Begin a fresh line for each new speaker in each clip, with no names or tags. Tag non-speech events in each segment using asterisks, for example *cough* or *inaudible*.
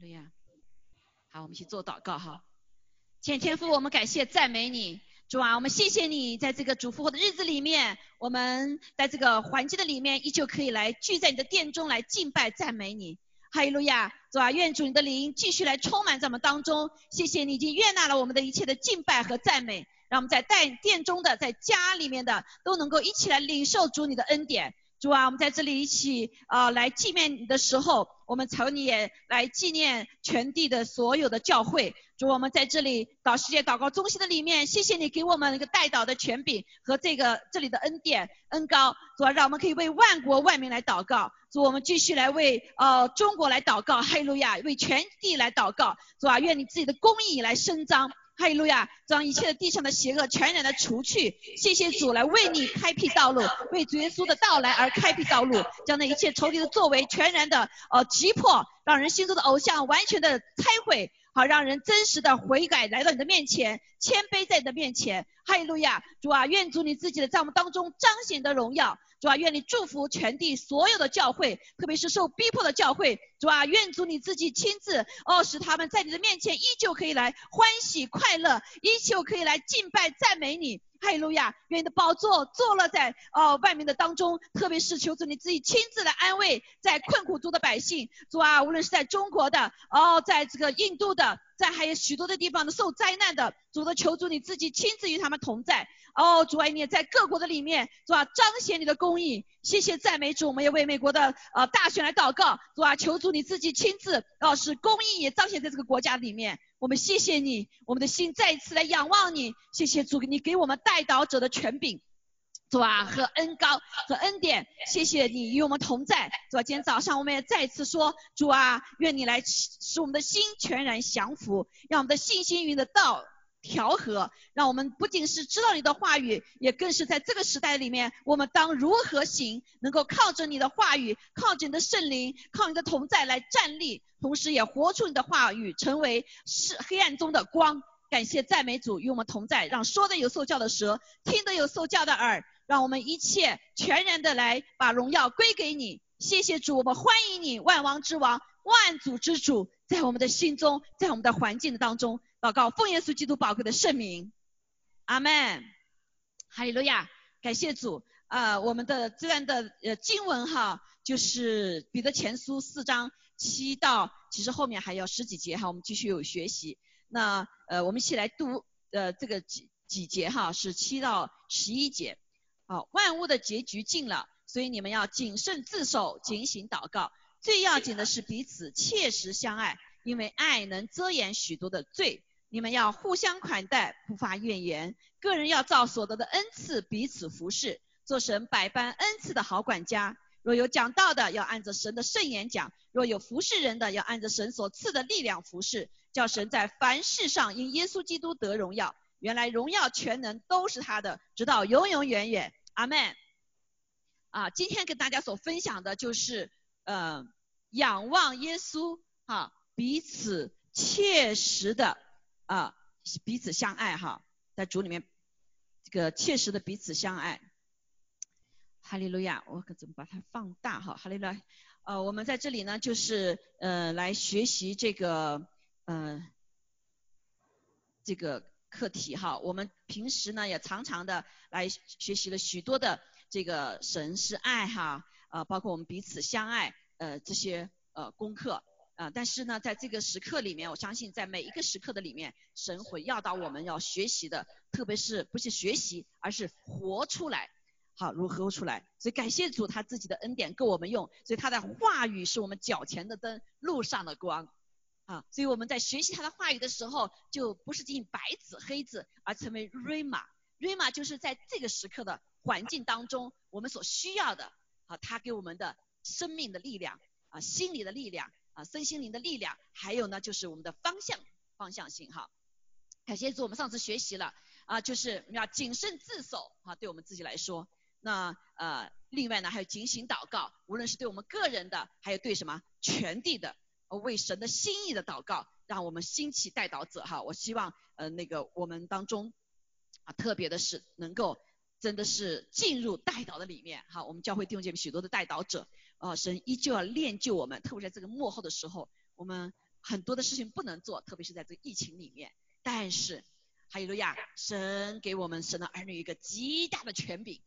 路亚。好，我们一起做祷告哈。天天父，我们感谢赞美你，主啊，我们谢谢你在这个主复活的日子里面，我们在这个环境的里面依旧可以来聚在你的殿中来敬拜赞美你。哈利路亚，主啊，愿主你的灵继续来充满在我们当中。谢谢你已经悦纳了我们的一切的敬拜和赞美，让我们在带殿中的，在家里面的都能够一起来领受主你的恩典。主啊，我们在这里一起啊来纪念你的时候，我们求你也来纪念全地的所有的教会。主，我们在这里祷世界祷告中心的里面，谢谢你给我们一个带祷的权柄和这个这里的恩典恩高。主啊，让我们可以为万国万民来祷告。主，我们继续来为呃中国来祷告，哈利路亚，为全地来祷告。主啊，愿你自己的公义来伸张。哈利路亚，将一切的地上的邪恶全然的除去。谢谢主来为你开辟道路，为主耶稣的到来而开辟道路，将那一切仇敌的作为全然的呃击破，让人心中的偶像完全的拆毁，好让人真实的悔改来到你的面前，谦卑在你的面前。哈利路亚，主啊，愿主你自己的在我们当中彰显的荣耀。主啊，愿你祝福全地所有的教会，特别是受逼迫的教会。主啊，愿主你自己亲自哦，使他们在你的面前依旧可以来欢喜快乐，依旧可以来敬拜赞美你。哈利路亚！愿你的宝座坐落在哦外面的当中，特别是求主你自己亲自来安慰在困苦中的百姓。主啊，无论是在中国的哦，在这个印度的，在还有许多的地方的受灾难的，主的求主你自己亲自与他们同在。哦，主啊，你也在各国的里面，主啊，彰显你的公义。谢谢赞美主，我们也为美国的呃大选来祷告。主啊，求主你自己亲自，哦，使公义也彰显在这个国家里面。我们谢谢你，我们的心再一次来仰望你。谢谢主，你给我们带导者的权柄，主啊，和恩高和恩典。谢谢你与我们同在，主啊，今天早上我们也再一次说，主啊，愿你来使我们的心全然降服，让我们的信心与你的道。调和，让我们不仅是知道你的话语，也更是在这个时代里面，我们当如何行，能够靠着你的话语，靠着你的圣灵，靠你的同在来站立，同时也活出你的话语，成为是黑暗中的光。感谢赞美主与我们同在，让说的有受教的舌，听的有受教的耳，让我们一切全然的来把荣耀归给你。谢谢主，我们欢迎你，万王之王，万主之主，在我们的心中，在我们的环境当中。祷告，奉耶稣基督宝贵的圣名，阿门，哈利路亚，感谢主。啊，我们的这段的呃经文哈，就是彼得前书四章七到，其实后面还有十几节哈，我们继续有学习。那呃，我们一起来读呃这个几几节哈，是七到十一节。好，万物的结局近了，所以你们要谨慎自守，警醒祷告。最要紧的是彼此切实相爱，因为爱能遮掩许多的罪。你们要互相款待，不发怨言。个人要照所得的恩赐彼此服侍，做神百般恩赐的好管家。若有讲道的，要按着神的圣言讲；若有服侍人的，要按着神所赐的力量服侍，叫神在凡事上因耶稣基督得荣耀。原来荣耀全能都是他的，直到永永远远。阿门。啊，今天跟大家所分享的就是，呃，仰望耶稣，哈，彼此切实的。啊，彼此相爱哈，在主里面，这个切实的彼此相爱。哈利路亚，我可怎么把它放大哈？哈利路亚，呃，我们在这里呢，就是呃来学习这个呃这个课题哈。我们平时呢也常常的来学习了许多的这个神是爱哈，呃，包括我们彼此相爱呃这些呃功课。啊，但是呢，在这个时刻里面，我相信在每一个时刻的里面，神会要到我们要学习的，特别是不是学习，而是活出来，好，如何出来？所以感谢主，他自己的恩典够我们用，所以他的话语是我们脚前的灯，路上的光，啊，所以我们在学习他的话语的时候，就不是进白纸黑字，而成为 rama，rama 就是在这个时刻的环境当中，我们所需要的，啊，他给我们的生命的力量，啊，心理的力量。啊，身心灵的力量，还有呢，就是我们的方向方向性哈。感谢主，我们上次学习了啊，就是要谨慎自守啊，对我们自己来说。那呃，另外呢，还有警醒祷告，无论是对我们个人的，还有对什么全地的，为神的心意的祷告，让我们兴起带导者哈。我希望呃那个我们当中啊，特别的是能够真的是进入带导的里面哈。我们教会弟兄姐妹许多的带导者。啊，神依旧要练就我们，特别在这个幕后的时候，我们很多的事情不能做，特别是在这个疫情里面。但是，哈利路亚，神给我们神的儿女一个极大的权柄，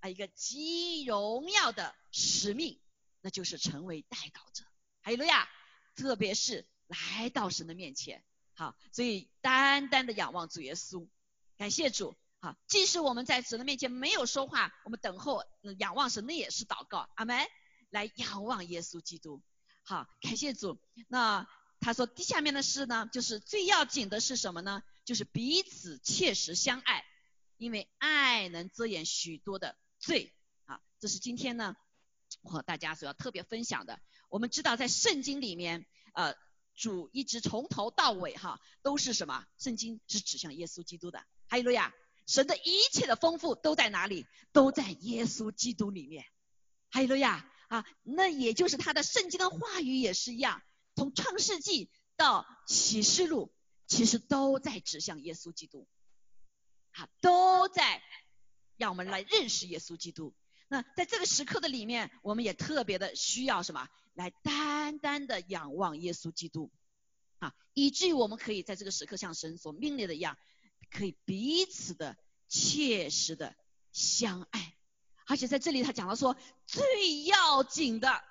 啊，一个极荣耀的使命，那就是成为代祷者。哈利路亚，特别是来到神的面前，好，所以单单的仰望主耶稣，感谢主。好，即使我们在神的面前没有说话，我们等候仰望神，那也是祷告。阿门。来仰望耶稣基督。好，感谢主。那他说，第下面的事呢，就是最要紧的是什么呢？就是彼此切实相爱，因为爱能遮掩许多的罪。啊，这是今天呢，我和大家所要特别分享的。我们知道，在圣经里面，呃，主一直从头到尾哈，都是什么？圣经是指向耶稣基督的。哈利路亚。神的一切的丰富都在哪里？都在耶稣基督里面。哈利路亚啊！那也就是他的圣经的话语也是一样，从创世纪到启示录，其实都在指向耶稣基督，啊，都在让我们来认识耶稣基督。那在这个时刻的里面，我们也特别的需要什么？来单单的仰望耶稣基督，啊，以至于我们可以在这个时刻像神所命令的一样。可以彼此的切实的相爱，而且在这里他讲到说最要紧的、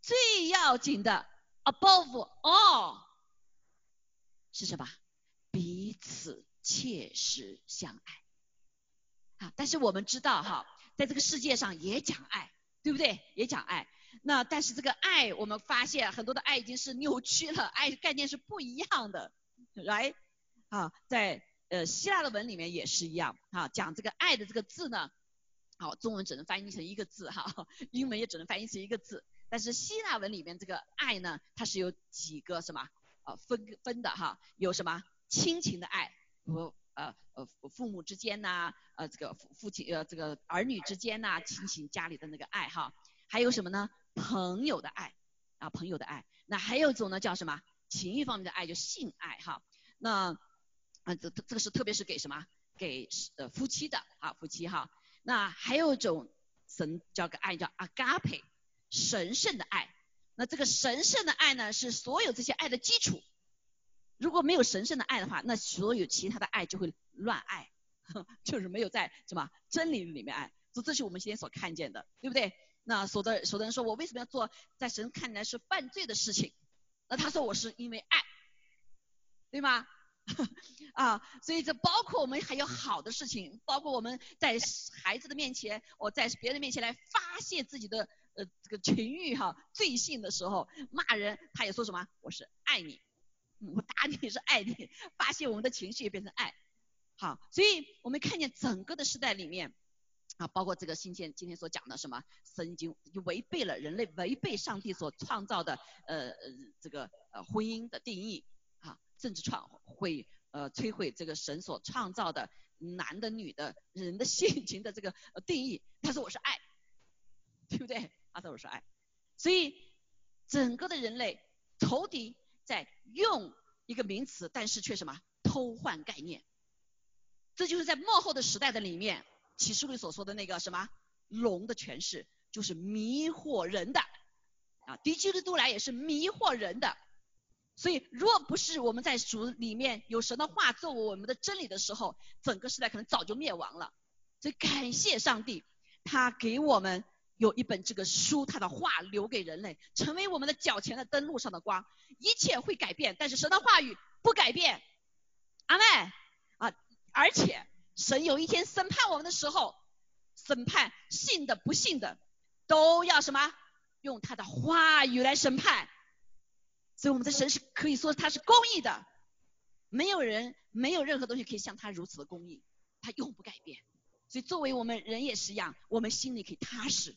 最要紧的 above all 是什么？彼此切实相爱。啊，但是我们知道哈，在这个世界上也讲爱，对不对？也讲爱。那但是这个爱，我们发现很多的爱已经是扭曲了，爱概念是不一样的，right？啊，在呃希腊的文里面也是一样，哈，讲这个爱的这个字呢，好，中文只能翻译成一个字哈，英文也只能翻译成一个字，但是希腊文里面这个爱呢，它是有几个什么呃分分的哈，有什么亲情的爱，和呃呃父母之间呐，呃这个父父亲呃这个儿女之间呐，亲情家里的那个爱哈，还有什么呢？朋友的爱啊，朋友的爱，那还有一种呢叫什么？情欲方面的爱，就性爱哈，那。啊，这这个是特别是给什么？给呃夫妻的啊，夫妻哈。那还有一种神叫个爱叫 agape，神圣的爱。那这个神圣的爱呢，是所有这些爱的基础。如果没有神圣的爱的话，那所有其他的爱就会乱爱，*laughs* 就是没有在什么真理里面爱。这这是我们今天所看见的，对不对？那所的所的人说我为什么要做在神看来是犯罪的事情？那他说我是因为爱，对吗？*laughs* 啊，所以这包括我们还有好的事情，包括我们在孩子的面前，我在别人面前来发泄自己的呃这个情欲哈罪性的时候，骂人他也说什么我是爱你，我打你是爱你，发泄我们的情绪也变成爱。好，所以我们看见整个的时代里面啊，包括这个新天今天所讲的什么，神已经违背了人类违背上帝所创造的呃这个呃婚姻的定义。甚至创会呃摧毁这个神所创造的男的女的人的性情的这个定义。他说我是爱，对不对？他说我是爱，所以整个的人类仇敌在用一个名词，但是却什么偷换概念。这就是在幕后的时代的里面，启示录所说的那个什么龙的诠释，就是迷惑人的啊，敌基督来也是迷惑人的。所以，若不是我们在主里面有神的话作为我们的真理的时候，整个时代可能早就灭亡了。所以，感谢上帝，他给我们有一本这个书，他的话留给人类，成为我们的脚前的灯，路上的光。一切会改变，但是神的话语不改变。阿妹啊，而且神有一天审判我们的时候，审判信的不信的，都要什么？用他的话语来审判。所以我们的神是可以说他是公义的，没有人没有任何东西可以像他如此的公义，他永不改变。所以作为我们人也是一样，我们心里可以踏实，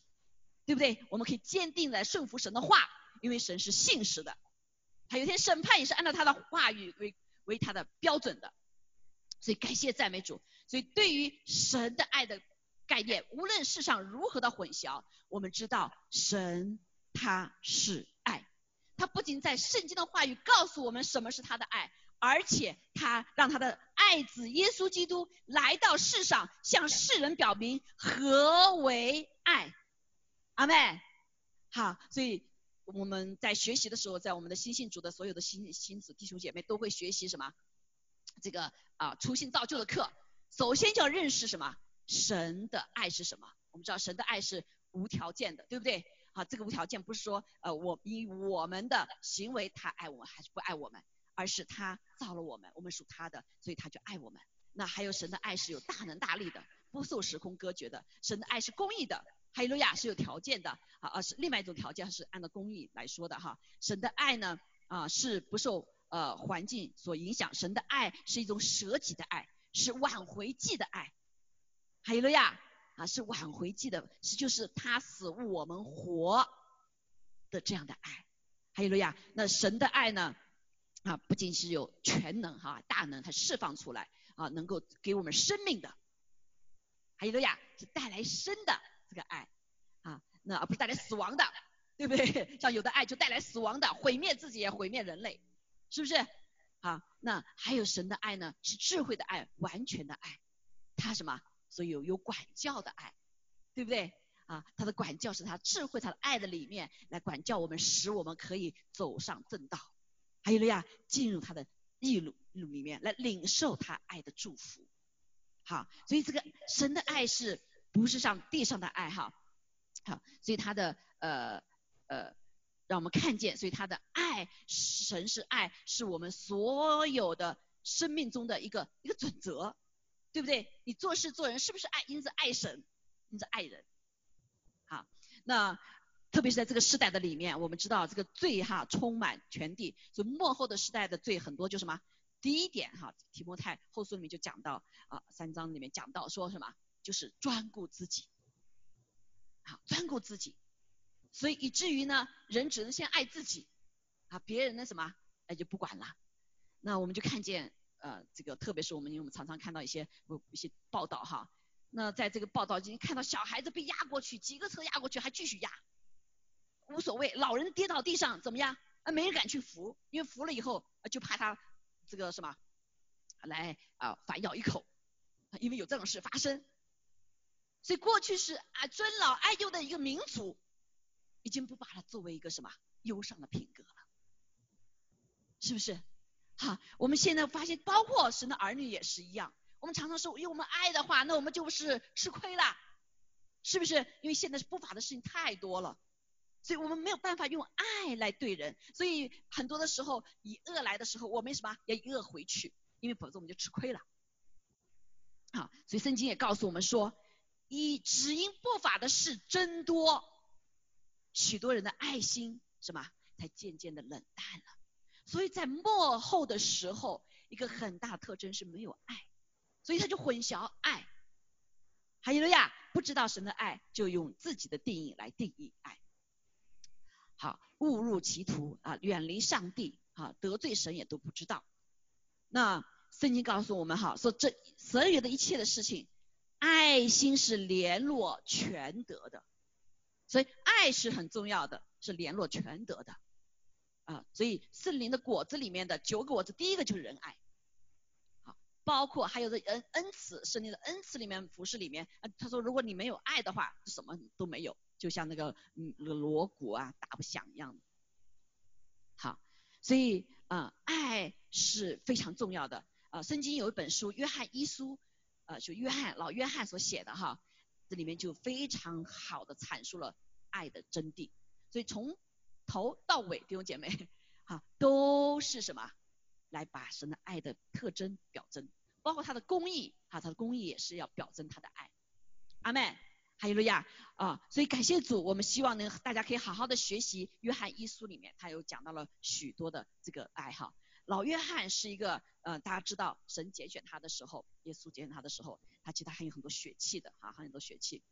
对不对？我们可以坚定的顺服神的话，因为神是信实的。他有天审判也是按照他的话语为为他的标准的。所以感谢赞美主。所以对于神的爱的概念，无论世上如何的混淆，我们知道神他是。他不仅在圣经的话语告诉我们什么是他的爱，而且他让他的爱子耶稣基督来到世上，向世人表明何为爱。阿妹，好，所以我们在学习的时候，在我们的新信主的所有的新新子弟兄姐妹都会学习什么？这个啊，初心造就的课，首先就要认识什么？神的爱是什么？我们知道神的爱是无条件的，对不对？好，这个无条件不是说呃我以我们的行为他爱我们还是不爱我们，而是他造了我们，我们属他的，所以他就爱我们。那还有神的爱是有大能大力的，不受时空隔绝的。神的爱是公义的，哈利路亚是有条件的，啊啊是另外一种条件是按照公义来说的哈。神的爱呢啊是不受呃环境所影响，神的爱是一种舍己的爱，是挽回祭的爱，哈利路亚啊是挽回记的，是就是他死我们活的这样的爱，哈利路亚。那神的爱呢啊不仅是有全能哈大能，它释放出来。啊，能够给我们生命的，还有个呀，是带来生的这个爱啊，那而不是带来死亡的，对不对？*laughs* 像有的爱就带来死亡的，毁灭自己也毁灭人类，是不是？啊，那还有神的爱呢？是智慧的爱，完全的爱，他什么？所以有有管教的爱，对不对？啊，他的管教是他智慧、他的爱的里面来管教我们，使我们可以走上正道。还有了呀，进入他的。义路路里面来领受他爱的祝福，好，所以这个神的爱是不是像地上的爱哈？好，所以他的呃呃，让我们看见，所以他的爱，神是爱，是我们所有的生命中的一个一个准则，对不对？你做事做人是不是爱？因此爱神，因此爱人，好，那。特别是在这个时代的里面，我们知道这个罪哈充满全地，所以末后的时代的罪很多，就什么？第一点哈，提摩太后书里面就讲到啊，三章里面讲到说什么？就是专顾自己，好，专顾自己，所以以至于呢，人只能先爱自己，啊，别人的什么，那就不管了。那我们就看见呃，这个特别是我们因为我们常常看到一些一些报道哈，那在这个报道已经看到小孩子被压过去，几个车压过去还继续压。无所谓，老人跌倒地上怎么样？啊，没人敢去扶，因为扶了以后就怕他这个什么来啊反咬一口，因为有这种事发生。所以过去是啊尊老爱幼的一个民族，已经不把它作为一个什么忧伤的品格了，是不是？哈，我们现在发现，包括神的儿女也是一样。我们常常说，因为我们爱的话，那我们就是吃亏了，是不是？因为现在是不法的事情太多了。所以我们没有办法用爱来对人，所以很多的时候以恶来的时候，我们什么要以恶回去，因为否则我们就吃亏了。好，所以圣经也告诉我们说，以只因不法的事增多，许多人的爱心什么才渐渐的冷淡了。所以在末后的时候，一个很大特征是没有爱，所以他就混淆爱。还有呀，不知道神的爱，就用自己的定义来定义爱。好，误入歧途啊，远离上帝啊，得罪神也都不知道。那圣经告诉我们哈，说这所有的一切的事情，爱心是联络全德的，所以爱是很重要的，是联络全德的啊。所以圣灵的果子里面的九个果子，第一个就是仁爱。好，包括还有这恩恩慈，圣灵的恩慈里面服饰里面，他说如果你没有爱的话，什么都没有。就像那个嗯锣鼓啊打不响一样，好，所以啊爱是非常重要的啊。圣经有一本书《约翰一书》，呃，就约翰老约翰所写的哈，这里面就非常好的阐述了爱的真谛。所以从头到尾，弟兄姐妹，哈，*laughs* 都是什么来把神的爱的特征表征，包括他的公义，哈，他的公义也是要表征他的爱。阿妹。哈利路亚啊！所以感谢主，我们希望能大家可以好好的学习约翰一书里面，他有讲到了许多的这个爱好。老约翰是一个呃，大家知道神拣选他的时候，耶稣拣选他的时候，他其实他很有很多血气的啊，很多血气。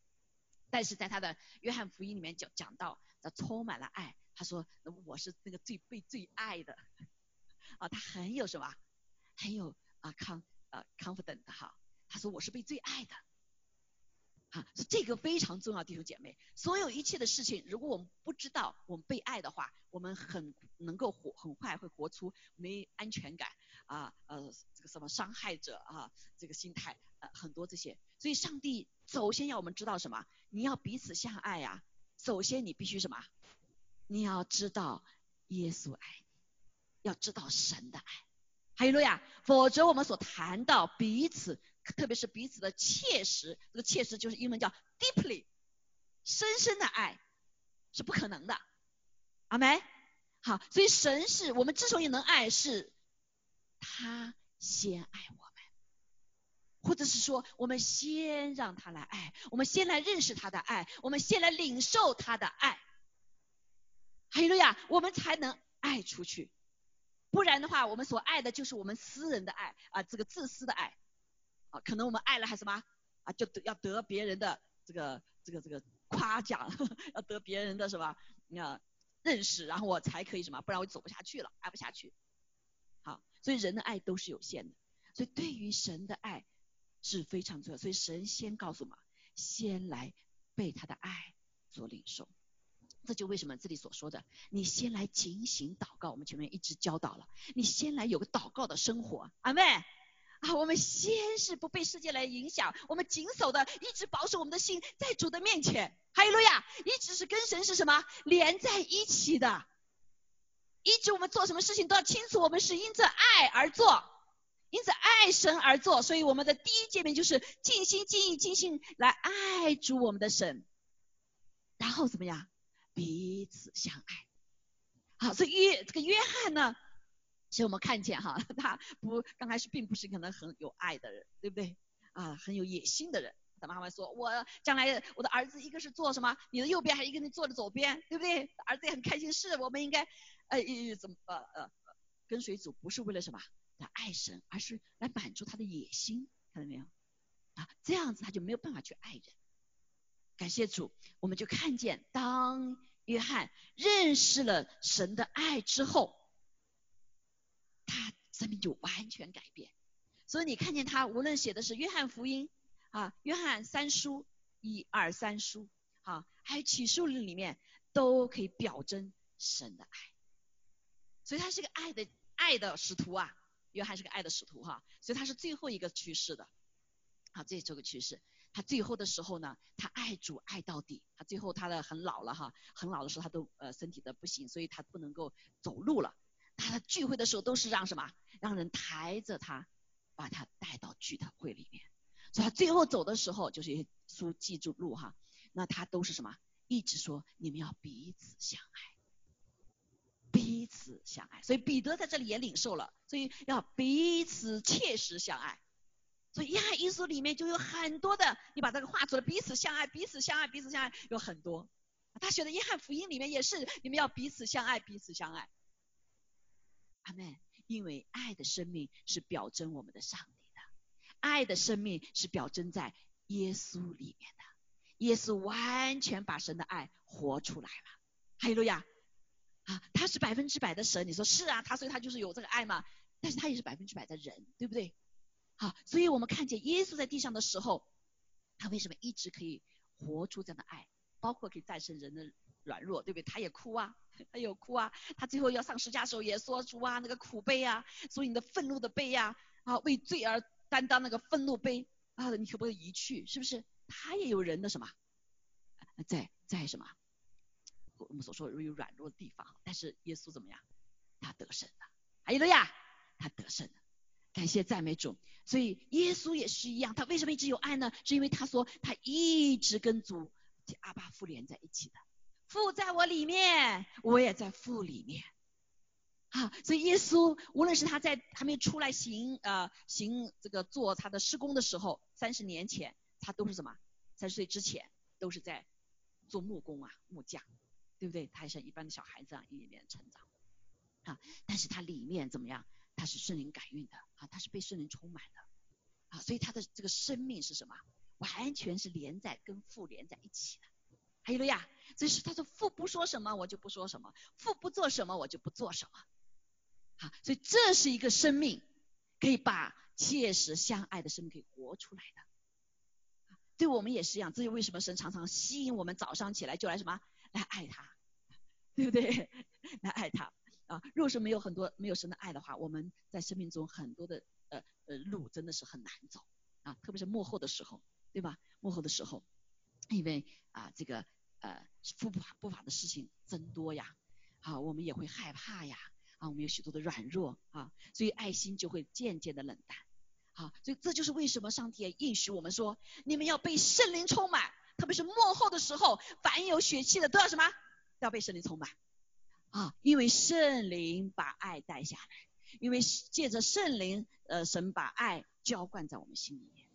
但是在他的约翰福音里面讲讲到，他充满了爱。他说我是那个最被最爱的啊，他很有什么，很有啊康啊 confident 哈。他说我是被最爱的。啊，这个非常重要，弟兄姐妹，所有一切的事情，如果我们不知道我们被爱的话，我们很能够活，很快会活出没安全感啊，呃，这个什么伤害者啊，这个心态，呃，很多这些。所以上帝首先要我们知道什么？你要彼此相爱呀。首先你必须什么？你要知道耶稣爱你，要知道神的爱。还有路亚，否则我们所谈到彼此，特别是彼此的切实，这个切实就是英文叫 deeply，深深的爱是不可能的。阿梅，好，所以神是我们之所以能爱，是他先爱我们，或者是说我们先让他来爱，我们先来认识他的爱，我们先来领受他的爱。还有路亚，我们才能爱出去。不然的话，我们所爱的就是我们私人的爱啊，这个自私的爱啊，可能我们爱了还什么啊，就得要得别人的这个这个这个夸奖，*laughs* 要得别人的什么啊认识，然后我才可以什么，不然我走不下去了，爱不下去。好，所以人的爱都是有限的，所以对于神的爱是非常重要，所以神先告诉我们，先来被他的爱所领受。这就为什么这里所说的，你先来警醒祷告。我们前面一直教导了，你先来有个祷告的生活，阿妹啊，我们先是不被世界来影响，我们谨守的，一直保守我们的心在主的面前。哈利路亚，一直是跟神是什么连在一起的，一直我们做什么事情都要清楚，我们是因着爱而做，因着爱神而做。所以我们的第一诫命就是尽心尽意尽心来爱主我们的神，然后怎么样？彼此相爱，好，所以约这个约翰呢，其实我们看见哈，*laughs* 他不刚开始并不是可能很有爱的人，对不对？啊，很有野心的人。他妈妈说，我将来我的儿子一个是做什么，你的右边，还一个你坐的左边，对不对？儿子也很开心，是我们应该，呃，怎么呃呃跟随主不是为了什么来爱神，而是来满足他的野心，看到没有？啊，这样子他就没有办法去爱人。感谢主，我们就看见，当约翰认识了神的爱之后，他生命就完全改变。所以你看见他，无论写的是约翰福音啊、约翰三书一二三书啊，还有启示录里面，都可以表征神的爱。所以他是个爱的爱的使徒啊，约翰是个爱的使徒哈，所以他是最后一个去世的。好，这这个趋势。他最后的时候呢，他爱主爱到底。他最后他的很老了哈，很老的时候他都呃身体的不行，所以他不能够走路了。他的聚会的时候都是让什么？让人抬着他，把他带到聚的会里面。所以他最后走的时候，就是书记住路哈。那他都是什么？一直说你们要彼此相爱，彼此相爱。所以彼得在这里也领受了，所以要彼此切实相爱。所以约翰一书里面就有很多的，你把这个画出来，彼此相爱，彼此相爱，彼此相爱，有很多。他写的约翰福音里面也是，你们要彼此相爱，彼此相爱。阿门。因为爱的生命是表征我们的上帝的，爱的生命是表征在耶稣里面的。耶稣完全把神的爱活出来了。哈利路亚。啊，他是百分之百的神，你说是啊，他所以他就是有这个爱嘛。但是他也是百分之百的人，对不对？好，所以我们看见耶稣在地上的时候，他为什么一直可以活出这样的爱，包括可以战胜人的软弱，对不对？他也哭啊，他有哭啊，他最后要上十架时候也说主啊，那个苦悲啊，所以你的愤怒的悲呀，啊，为罪而担当那个愤怒悲啊，你可不可以移去？是不是？他也有人的什么，在在什么？我们所说有软弱的地方，但是耶稣怎么样？他得胜了，还有了呀，他得胜了。感谢赞美主，所以耶稣也是一样，他为什么一直有爱呢？是因为他说他一直跟主阿爸父连在一起的，父在我里面，我也在父里面。啊，所以耶稣无论是他在还没出来行呃行这个做他的施工的时候，三十年前他都是什么？三十岁之前都是在做木工啊木匠，对不对？他像一般的小孩子啊里面成长。啊，但是他里面怎么样？他是圣灵感孕的啊，他是被圣灵充满的啊，所以他的这个生命是什么？完全是连在跟父连在一起的。还有了呀，所以他说父不说什么我就不说什么，父不做什么我就不做什么。啊，所以这是一个生命，可以把切实相爱的生命可以活出来的。对我们也是一样，这就为什么神常常吸引我们早上起来就来什么来爱他，对不对？*laughs* 来爱他。啊，若是没有很多没有神的爱的话，我们在生命中很多的呃呃路真的是很难走啊，特别是幕后的时候，对吧？幕后的时候，因为啊这个呃不法不法的事情增多呀，好，我们也会害怕呀，啊，我们有许多的软弱啊，所以爱心就会渐渐的冷淡。好，所以这就是为什么上帝也应许我们说，你们要被圣灵充满，特别是幕后的时候，凡有血气的都要什么？要被圣灵充满啊，因为圣灵把爱带下来，因为借着圣灵，呃，神把爱浇灌在我们心里面。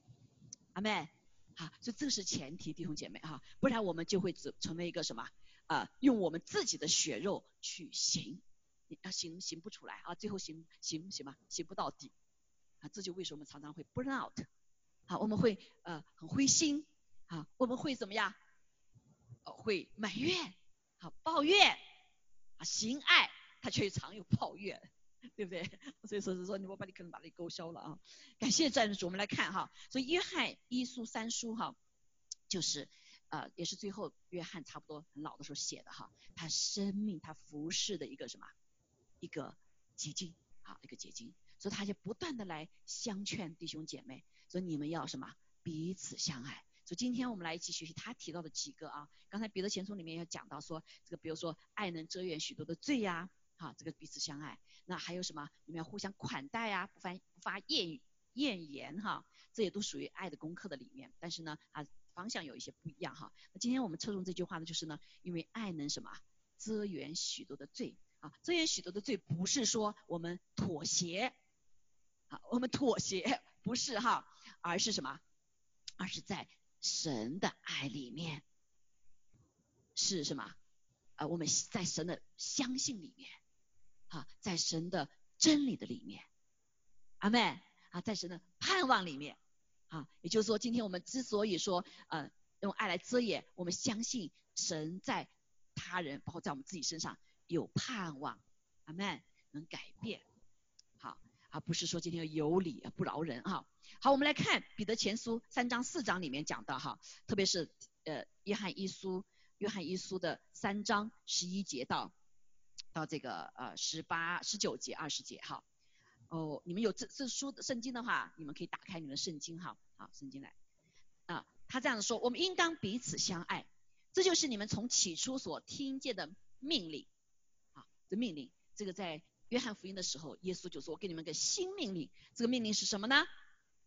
阿妹，好，所以这是前提，弟兄姐妹哈，不然我们就会只成为一个什么啊？用我们自己的血肉去行，啊行行不出来啊，最后行行行吧？行不到底。啊，这就为什么常常会 burn out，好，我们会呃很灰心，啊，我们会怎么样？会埋怨，好抱怨，啊行爱，他却常有抱怨，对不对？*laughs* 所以说是说，我把你可能把你勾销了啊。感谢赞主，我们来看哈，所以约翰一书三书哈，就是呃也是最后约翰差不多很老的时候写的哈，他生命他服侍的一个什么一个结晶，啊一个结晶。所以他就不断的来相劝弟兄姐妹，说你们要什么彼此相爱。所以今天我们来一起学习他提到的几个啊，刚才彼得前书里面有讲到说，这个比如说爱能遮掩许多的罪呀，哈，这个彼此相爱。那还有什么？你们要互相款待啊，不发不发艳艳言哈，这也都属于爱的功课的里面。但是呢，啊方向有一些不一样哈。那今天我们侧重这句话呢，就是呢，因为爱能什么遮掩许多的罪啊，遮掩许多的罪，不是说我们妥协。好，我们妥协不是哈，而是什么？而是在神的爱里面，是什么？啊，我们在神的相信里面，啊，在神的真理的里面，阿妹啊，在神的盼望里面，啊，也就是说，今天我们之所以说，呃，用爱来遮掩，我们相信神在他人，包括在我们自己身上有盼望，阿妹能改变。啊不是说今天有理不饶人哈。好，我们来看彼得前书三章四章里面讲的哈，特别是呃约翰一书，约翰一书的三章十一节到到这个呃十八十九节二十节哈。哦，你们有这这书的圣经的话，你们可以打开你们的圣经哈，好圣经来啊。他这样说，我们应当彼此相爱，这就是你们从起初所听见的命令啊，这命令这个在。约翰福音的时候，耶稣就说：“我给你们个新命令，这个命令是什么呢？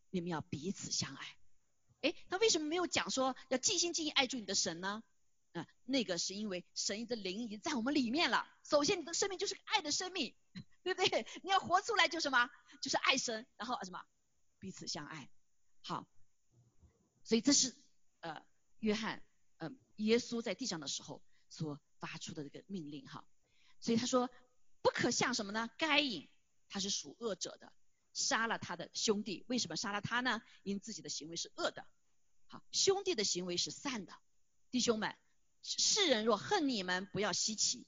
你们要彼此相爱。”哎，他为什么没有讲说要尽心尽意爱住你的神呢？啊，那个是因为神的灵已经在我们里面了。首先，你的生命就是个爱的生命，*laughs* 对不对？你要活出来就什么？就是爱神，然后什么？彼此相爱。好，所以这是呃约翰呃耶稣在地上的时候所发出的这个命令哈。所以他说。不可像什么呢？该隐他是属恶者的，杀了他的兄弟。为什么杀了他呢？因自己的行为是恶的。好，兄弟的行为是善的。弟兄们，世人若恨你们，不要稀奇。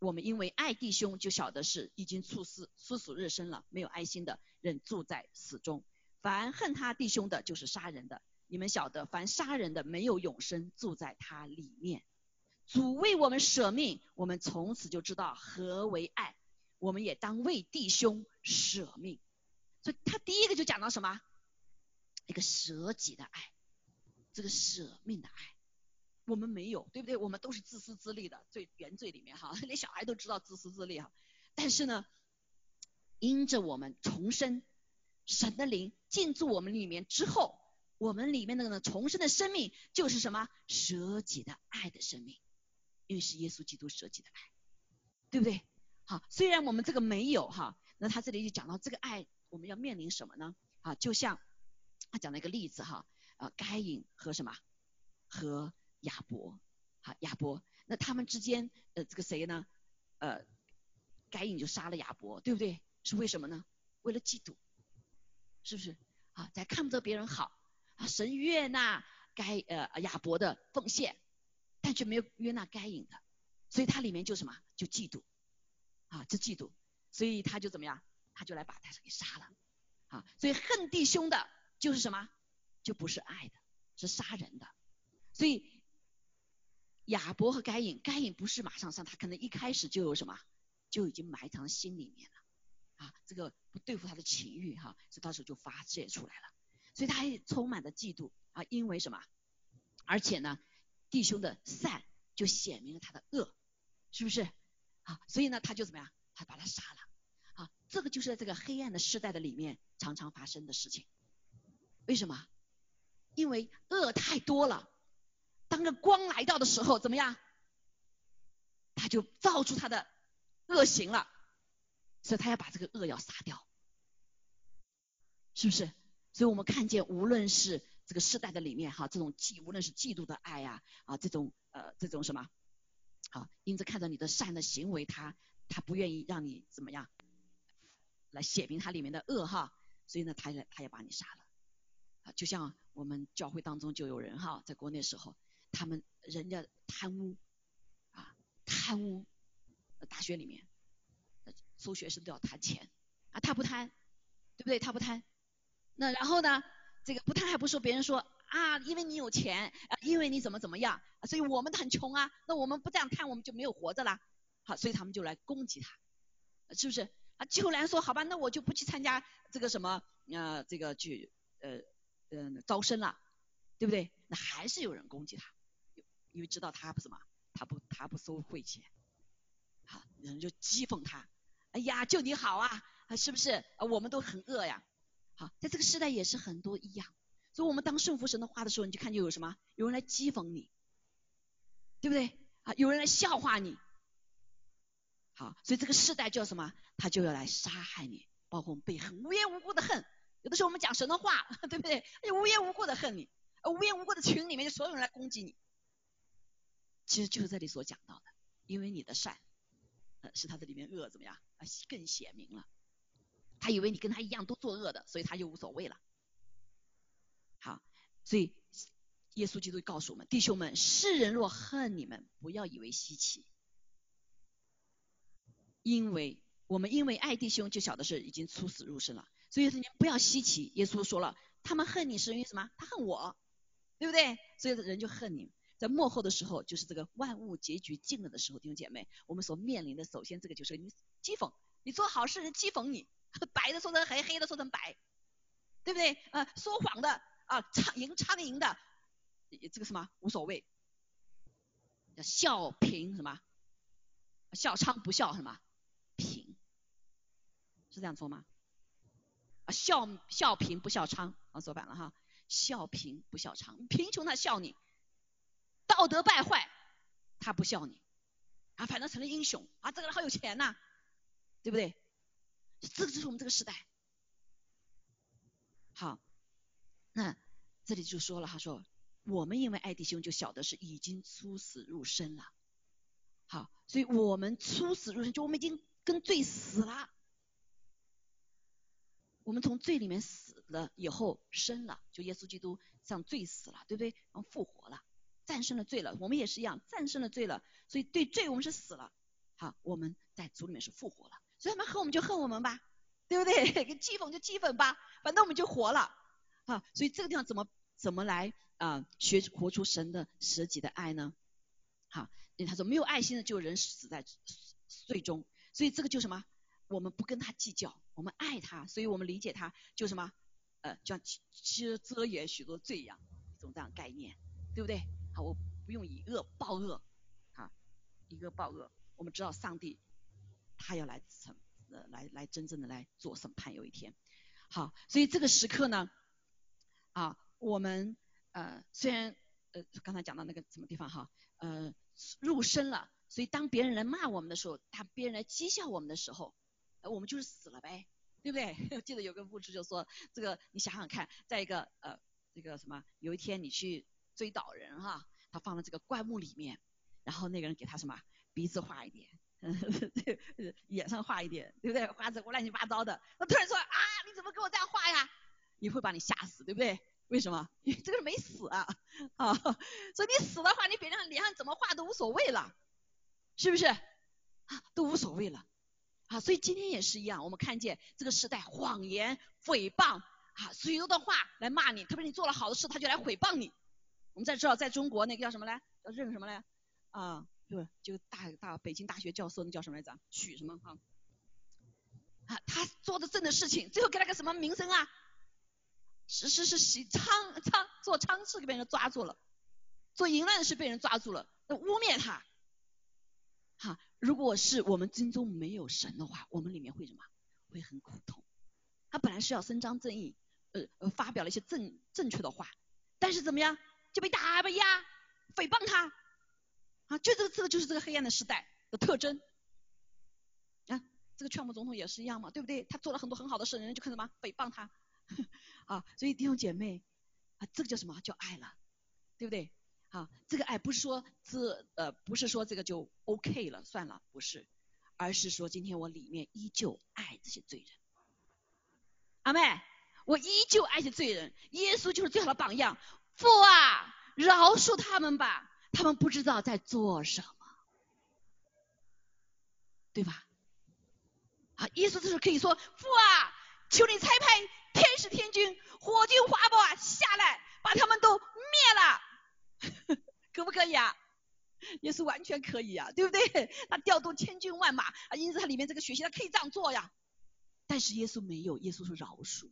我们因为爱弟兄，就晓得是已经猝死，处死日生了。没有爱心的人住在死中。凡恨他弟兄的，就是杀人的。你们晓得，凡杀人的，没有永生住在他里面。主为我们舍命，我们从此就知道何为爱。我们也当为弟兄舍命。所以他第一个就讲到什么？一个舍己的爱，这个舍命的爱，我们没有，对不对？我们都是自私自利的，最原罪里面哈，*laughs* 连小孩都知道自私自利哈。但是呢，因着我们重生，神的灵进驻我们里面之后，我们里面那个呢重生的生命就是什么？舍己的爱的生命。因为是耶稣基督设计的爱，对不对？好，虽然我们这个没有哈，那他这里就讲到这个爱，我们要面临什么呢？啊，就像他讲了一个例子哈，呃，该隐和什么和亚伯，好，亚伯，那他们之间呃这个谁呢？呃，该隐就杀了亚伯，对不对？是为什么呢？为了嫉妒，是不是？啊，在看不得别人好啊，神悦纳该呃亚伯的奉献。但却没有约纳该隐的，所以他里面就什么，就嫉妒，啊，就嫉妒，所以他就怎么样，他就来把他给杀了，啊，所以恨弟兄的，就是什么，就不是爱的，是杀人的，所以亚伯和该隐，该隐不是马上上，他可能一开始就有什么，就已经埋藏心里面了，啊，这个不对付他的情欲哈，所以到时候就发泄出来了，所以他还充满了嫉妒。啊，因为什么，而且呢。弟兄的善就显明了他的恶，是不是？啊，所以呢，他就怎么样？他把他杀了。啊，这个就是在这个黑暗的时代的里面常常发生的事情。为什么？因为恶太多了。当这光来到的时候，怎么样？他就造出他的恶行了。所以他要把这个恶要杀掉，是不是？所以我们看见，无论是这个时代的里面哈，这种嫉，无论是嫉妒的爱呀，啊，这种呃，这种什么，好，因此看到你的善的行为，他他不愿意让你怎么样，来写明他里面的恶哈，所以呢，他也他也把你杀了。啊，就像我们教会当中就有人哈，在国内时候，他们人家贪污啊，贪污，大学里面收学生都要贪钱啊，他不贪，对不对？他不贪。那然后呢？这个不贪还不说，别人说啊，因为你有钱啊，因为你怎么怎么样，所以我们很穷啊。那我们不这样贪，我们就没有活着了。好，所以他们就来攻击他，是不是？啊，秋兰说好吧，那我就不去参加这个什么呃这个去呃嗯招生了，对不对？那还是有人攻击他，因为知道他不什么，他不他不收汇钱，好，人就讥讽他，哎呀，就你好啊，是不是？我们都很饿呀。好，在这个时代也是很多一样，所以我们当顺服神的话的时候，你就看见有什么？有人来讥讽你，对不对？啊，有人来笑话你。好，所以这个时代叫什么？他就要来杀害你，包括我们被恨，无缘无故的恨。有的时候我们讲神的话，*laughs* 对不对？无缘无故的恨你，无缘无故的群里面就所有人来攻击你。其实就是这里所讲到的，因为你的善，呃，使他的里面恶怎么样啊？更显明了。他以为你跟他一样都作恶的，所以他就无所谓了。好，所以耶稣基督告诉我们，弟兄们，世人若恨你们，不要以为稀奇，因为我们因为爱弟兄，就晓得是已经出死入生了。所以说你们不要稀奇。耶稣说了，他们恨你是因为什么？他恨我，对不对？所以人就恨你。在幕后的时候，就是这个万物结局尽了的时候，弟兄姐妹，我们所面临的，首先这个就是你讥讽，你做好事人讥讽你。白的说成黑，黑的说成白，对不对？呃，说谎的啊，苍蝇苍蝇的，这个什么无所谓，叫笑贫什么？笑娼不笑什么？贫，是这样说吗？啊，笑笑贫不笑娼，啊，说反了哈，笑贫不笑娼，贫穷他笑你，道德败坏他不笑你，啊，反正成了英雄啊，这个人好有钱呐，对不对？这个就是我们这个时代。好，那这里就说了，他说我们因为爱弟兄，就晓得是已经出死入生了。好，所以我们出死入生，就我们已经跟罪死了。我们从罪里面死了以后生了，就耶稣基督像罪死了，对不对？然后复活了，战胜了罪了。我们也是一样，战胜了罪了。所以对罪我们是死了。好，我们在主里面是复活了。所以他们恨我们就恨我们吧，对不对？*laughs* 给讥讽就讥讽吧，反正我们就活了啊。所以这个地方怎么怎么来啊学活出神的舍己的爱呢？好，因为他说没有爱心的就人死在罪中。所以这个就什么？我们不跟他计较，我们爱他，所以我们理解他就什么？呃，像遮遮掩许多罪一样一种这样概念，对不对？好，我不用以恶报恶，啊，以恶报恶。我们知道上帝。他要来审，呃，来来真正的来做审判，有一天，好，所以这个时刻呢，啊，我们呃虽然呃刚才讲到那个什么地方哈，呃入生了，所以当别人来骂我们的时候，当别人来讥笑我们的时候，我们就是死了呗，对不对？*laughs* 记得有个牧师就说，这个你想想看，在一个呃这个什么，有一天你去追悼人哈，他放在这个棺木里面，然后那个人给他什么鼻子画一点。嗯，这眼上画一点，对不对？画这乱七八糟的，他突然说啊，你怎么给我这样画呀？你会把你吓死，对不对？为什么？因为这个人没死啊，*laughs* 啊，所以你死的话，你别人脸上怎么画都无所谓了，是不是？啊，都无所谓了，啊，所以今天也是一样，我们看见这个时代谎言、诽谤啊，许多的话来骂你，特别你做了好的事，他就来诽谤你。我们再知道，在中国那个叫什么来？叫任什么来？啊。对，就大大北京大学教授，那叫什么来着？许什么哈？啊，他做的正的事情，最后给他个什么名声啊？是是是，洗娼娼做娼事给别人抓住了，做淫乱的事被人抓住了，那污蔑他。哈，如果是我们心中没有神的话，我们里面会什么？会很苦痛。他本来是要伸张正义，呃呃，发表了一些正正确的话，但是怎么样就被打被压，诽谤他啊！就这个这个就是这个黑暗的时代的特征啊！这个川普总统也是一样嘛，对不对？他做了很多很好的事，人家就看什么诽谤他 *laughs* 啊！所以弟兄姐妹啊，这个叫什么叫爱了，对不对？啊，这个爱不是说这呃不是说这个就 OK 了算了，不是，而是说今天我里面依旧爱这些罪人。阿妹，我依旧爱些罪人，耶稣就是最好的榜样。父啊，饶恕他们吧，他们不知道在做什么，对吧？啊，耶稣这时候可以说：父啊，求你差派天使天军、火军、花豹啊下来，把他们都灭了，*laughs* 可不可以啊？耶稣完全可以啊，对不对？他调动千军万马啊，因此他里面这个学习他可以这样做呀。但是耶稣没有，耶稣说饶恕，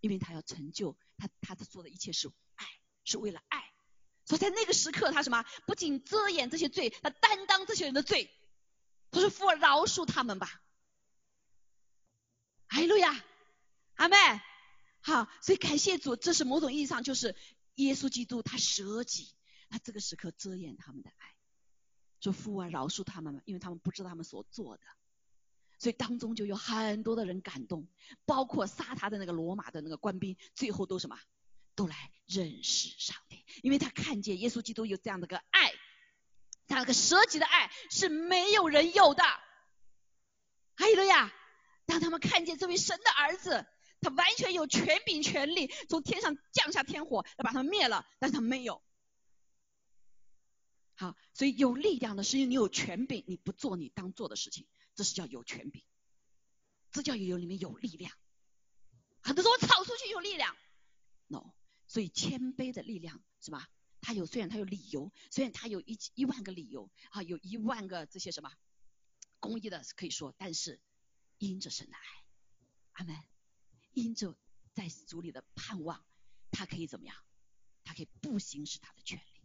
因为他要成就他，他的做的一切是爱，是为了爱。所以在那个时刻，他什么？不仅遮掩这些罪，他担当这些人的罪。他说：“父啊饶恕他们吧。”哎路亚，阿妹，好，所以感谢主，这是某种意义上就是耶稣基督他舍己，他这个时刻遮掩他们的爱，说父啊饶恕他们吧，因为他们不知道他们所做的。所以当中就有很多的人感动，包括杀他的那个罗马的那个官兵，最后都什么，都来认识上帝，因为他看见耶稣基督有这样的个爱，这样个舍己的爱是没有人有的。还有了呀，当他们看见这位神的儿子，他完全有权柄权力，从天上降下天火要把他们灭了，但是他没有。好，所以有力量的是因为你有权柄，你不做你当做的事情。这是叫有权柄，这叫有里面有力量。很多时候吵出去有力量，no。所以谦卑的力量是吧？他有虽然他有理由，虽然他有一一万个理由啊，有一万个这些什么公益的可以说，但是因着神的爱，阿门。因着在主里的盼望，他可以怎么样？他可以不行使他的权利。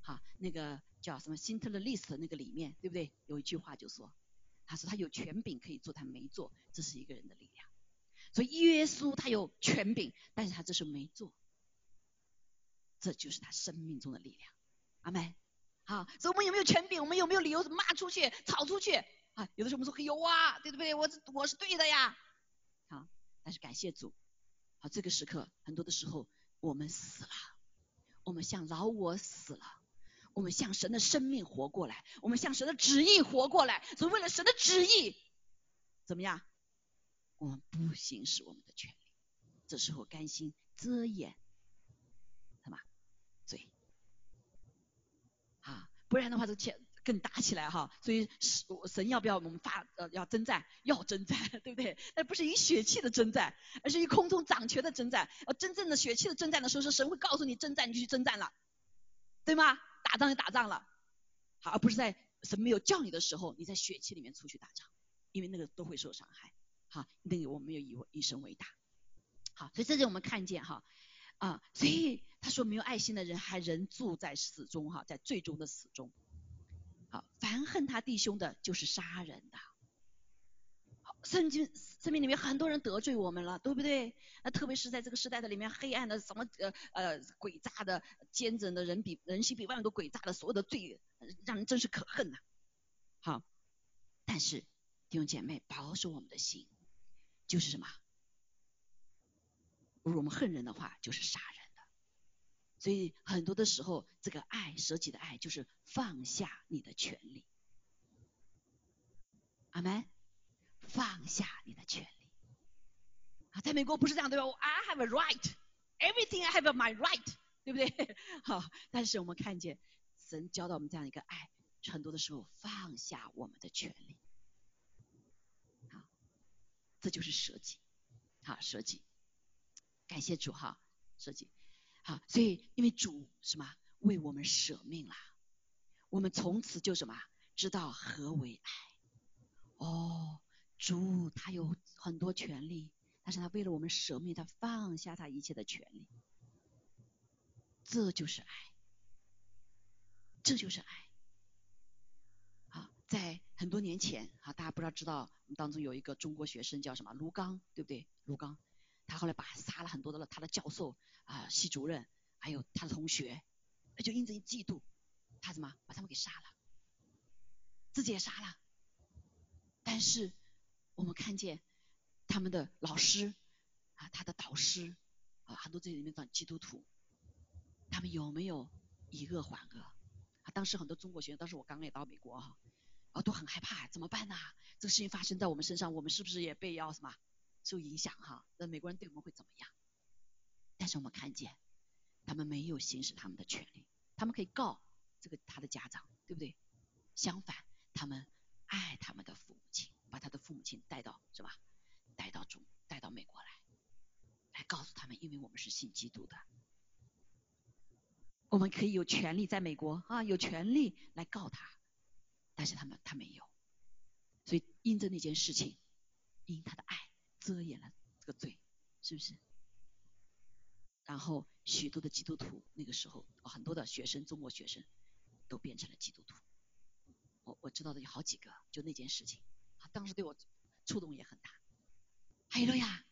好，那个叫什么辛特勒历史那个里面，对不对？有一句话就说。他说他有权柄可以做，他没做，这是一个人的力量。所以耶稣他有权柄，但是他这是没做，这就是他生命中的力量。阿门。好，所以我们有没有权柄？我们有没有理由骂出去、吵出去？啊，有的时候我们说有啊，对不对？我我是对的呀。好，但是感谢主。好，这个时刻很多的时候我们死了，我们像老我死了。我们向神的生命活过来，我们向神的旨意活过来，所以为了神的旨意，怎么样？我们不行使我们的权利，这时候甘心遮掩，什么罪？啊，不然的话，这钱更打起来哈。所以神要不要我们发呃要征战？要征战，*laughs* 对不对？那不是以血气的征战，而是以空中掌权的征战。呃，真正的血气的征战的时候，是神会告诉你征战，你就去征战了，对吗？打仗就打仗了，好，而不是在神没有叫你的时候，你在血气里面出去打仗，因为那个都会受伤害。好，那个我们要以以神为大。好，所以这就我们看见哈啊，所以他说没有爱心的人还仍住在死中哈，在最终的死中。好，凡恨他弟兄的，就是杀人的。好，圣经。生命里面很多人得罪我们了，对不对？那特别是在这个时代的里面，黑暗的什么呃呃诡诈的奸诈的人比人心比万物都诡诈的所有的罪，让人真是可恨呐。好，但是弟兄姐妹，保守我们的心，就是什么？如果我们恨人的话，就是杀人的。所以很多的时候，这个爱舍己的爱，就是放下你的权利。阿门。放下你的权利啊，在美国不是这样对吧？I have a right, everything I have my right，对不对？*laughs* 好，但是我们看见神教导我们这样一个爱，很多的时候放下我们的权利，好，这就是舍己，好舍己，感谢主哈，设计，好，所以因为主什么为我们舍命了，我们从此就什么知道何为爱，哦。主他有很多权利，但是他为了我们舍命，他放下他一切的权利，这就是爱，这就是爱。好，在很多年前啊，大家不知道知道，我们当中有一个中国学生叫什么卢刚，对不对？卢刚，他后来把杀了很多的他的教授啊、系主任，还有他的同学，就因着嫉妒，他怎么把他们给杀了，自己也杀了。但是我们看见他们的老师啊，他的导师啊，很多这里面的基督徒，他们有没有以恶还恶？啊，当时很多中国学生，当时我刚刚也到美国哈。啊，都很害怕，怎么办呢？这个事情发生在我们身上，我们是不是也被要什么受影响哈？那美国人对我们会怎么样？但是我们看见，他们没有行使他们的权利，他们可以告这个他的家长，对不对？相反，他们爱他们的父母亲，把他的父母亲带到是吧？带到中，带到美国来，来告诉他们，因为我们是信基督的，我们可以有权利在美国啊，有权利来告他。但是他们他没有，所以因着那件事情，因他的爱遮掩了这个罪，是不是？然后许多的基督徒那个时候，很多的学生，中国学生都变成了基督徒。我我知道的有好几个，就那件事情，当时对我触动也很大。还有了呀，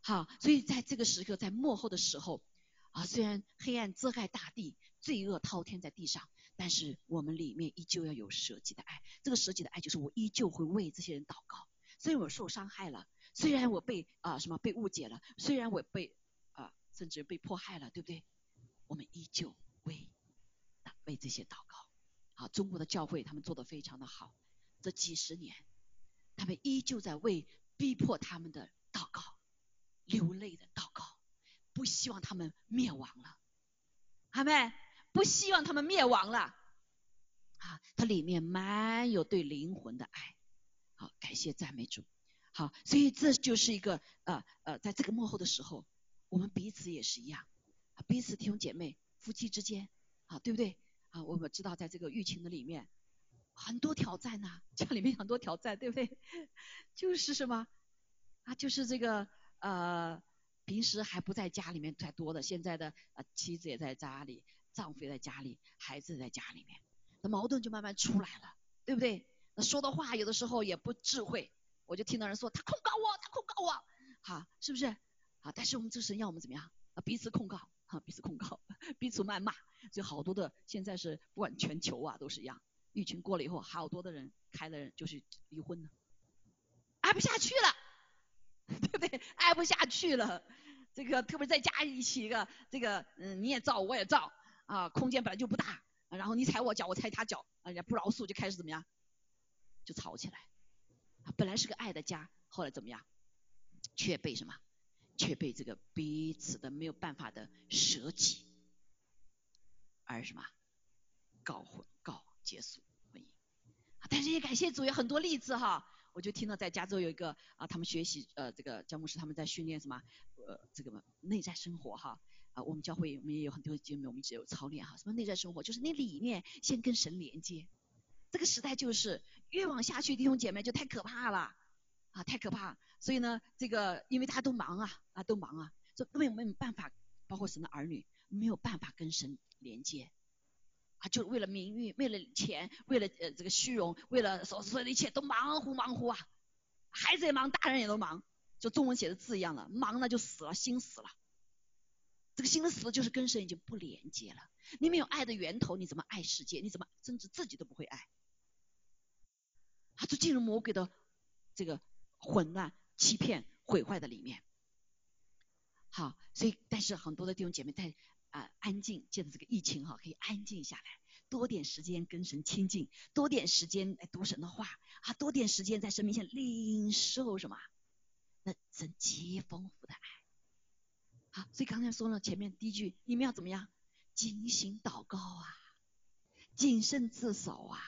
好，所以在这个时刻，在幕后的时候啊，虽然黑暗遮盖大地，罪恶滔天在地上。但是我们里面依旧要有舍己的爱，这个舍己的爱就是我依旧会为这些人祷告。虽然我受伤害了，虽然我被啊什么被误解了，虽然我被啊甚至被迫害了，对不对？我们依旧为为这些祷告。好，中国的教会他们做的非常的好，这几十年他们依旧在为逼迫他们的祷告，流泪的祷告，不希望他们灭亡了。阿妹。不希望他们灭亡了，啊，它里面满有对灵魂的爱，好，感谢赞美主，好，所以这就是一个呃呃，在这个幕后的时候，我们彼此也是一样，彼此弟兄姐妹、夫妻之间，啊，对不对？啊，我们知道在这个疫情的里面，很多挑战呐，家里面很多挑战，对不对？*laughs* 就是什么啊？就是这个呃，平时还不在家里面太多的，现在的呃妻子也在家里。丈夫也在家里，孩子也在家里面，那矛盾就慢慢出来了，对不对？那说的话有的时候也不智慧，我就听到人说他控告我，他控告我，好，是不是？啊，但是我们这神要我们怎么样？啊，彼此控告，哈，彼此控告，彼此谩骂，所以好多的现在是不管全球啊都是一样，疫情过了以后，好多的人开的人就是离婚了，爱不下去了，*laughs* 对不对？爱不下去了，这个特别在家一起一个，这个嗯你也造我也造。啊，空间本来就不大，然后你踩我脚，我踩他脚，啊人家不饶恕，就开始怎么样，就吵起来。本来是个爱的家，后来怎么样，却被什么，却被这个彼此的没有办法的舍己，而什么，告婚告结束婚姻。但是也感谢主，有很多例子哈，我就听到在加州有一个啊，他们学习呃这个教牧师他们在训练什么呃这个内在生活哈。啊，我们教会我们也有很多姐妹，我们一直有操练哈。什么内在生活，就是你里面先跟神连接。这个时代就是越往下去，弟兄姐妹就太可怕了啊，太可怕。所以呢，这个因为大家都忙啊啊，都忙啊，所以没有没有办法，包括神的儿女没有办法跟神连接啊，就为了名誉，为了钱，为了呃这个虚荣，为了所所有的一切都忙乎忙乎啊。孩子也忙，大人也都忙，就中文写的字一样的，忙了就死了，心死了。这个心的死就是跟神已经不连接了。你没有爱的源头，你怎么爱世界？你怎么甚至自己都不会爱？他就进入魔鬼的这个混乱、欺骗、毁坏的里面。好，所以但是很多的弟兄姐妹在啊安静，借着这个疫情哈，可以安静下来，多点时间跟神亲近，多点时间来读神的话啊，多点时间在神面前领受什么？那神极丰富的爱。好，所以刚才说了前面第一句，你们要怎么样？精心祷告啊，谨慎自守啊，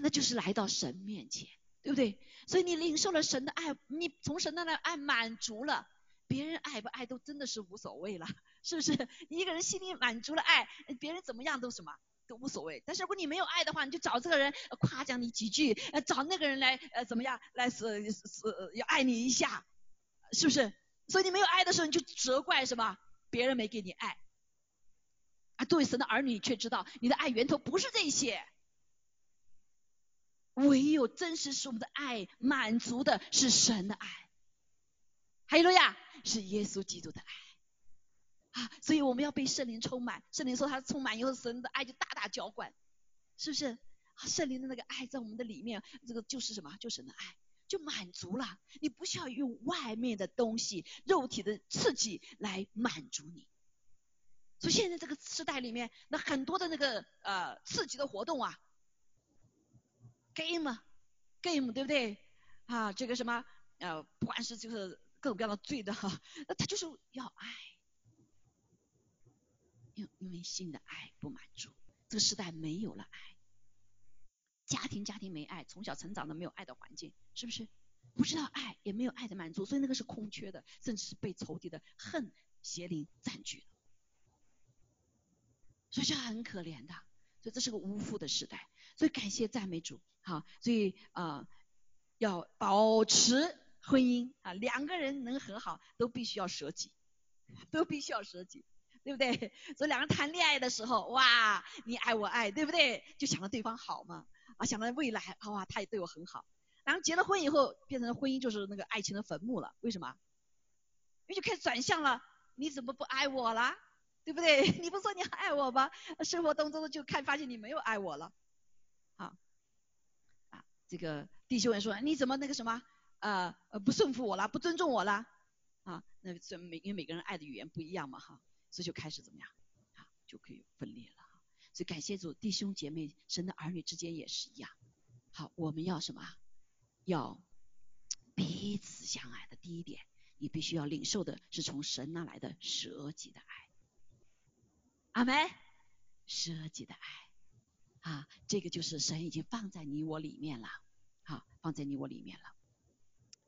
那就是来到神面前，对不对？所以你领受了神的爱，你从神那的爱满足了，别人爱不爱都真的是无所谓了，是不是？*laughs* 你一个人心里满足了爱，别人怎么样都什么都无所谓。但是如果你没有爱的话，你就找这个人夸奖你几句，找那个人来呃怎么样来是是要爱你一下，是不是？所以你没有爱的时候，你就责怪什么？别人没给你爱啊！作为神的儿女，却知道你的爱源头不是这些。唯有真实使我们的爱满足的是神的爱。还有了呀，是耶稣基督的爱啊！所以我们要被圣灵充满。圣灵说他充满以后，神的爱就大大浇灌，是不是？圣灵的那个爱在我们的里面，这个就是什么？就神的爱，就满足了。你不需要用外面的东西、肉体的刺激来满足你。所以现在这个时代里面，那很多的那个呃刺激的活动啊，game，game 对不对？啊，这个什么呃，不管是就是各种各样的罪的哈，那他就是要爱，因因为新的爱不满足，这个时代没有了爱。家庭家庭没爱，从小成长的没有爱的环境，是不是？不知道爱，也没有爱的满足，所以那个是空缺的，甚至是被仇敌的恨邪灵占据的，所以是很可怜的。所以这是个无父的时代，所以感谢赞美主，好，所以啊要保持婚姻啊，两个人能和好，都必须要舍己，都必须要舍己。对不对？所以两个人谈恋爱的时候，哇，你爱我爱，对不对？就想着对方好嘛，啊，想着未来，哇，他也对我很好。然后结了婚以后，变成了婚姻就是那个爱情的坟墓了。为什么？因为就开始转向了，你怎么不爱我了？对不对？*laughs* 你不说你爱我吗？生活当中就看发现你没有爱我了。好，啊，这个弟兄们说，你怎么那个什么，呃呃，不顺服我了，不尊重我了？啊，那这每因为每个人爱的语言不一样嘛，哈。所以就开始怎么样啊，就可以分裂了。所以感谢主，弟兄姐妹，神的儿女之间也是一样。好，我们要什么？要彼此相爱的第一点，你必须要领受的是从神那来的舍己的爱。阿门。舍己的爱啊，这个就是神已经放在你我里面了，好，放在你我里面了。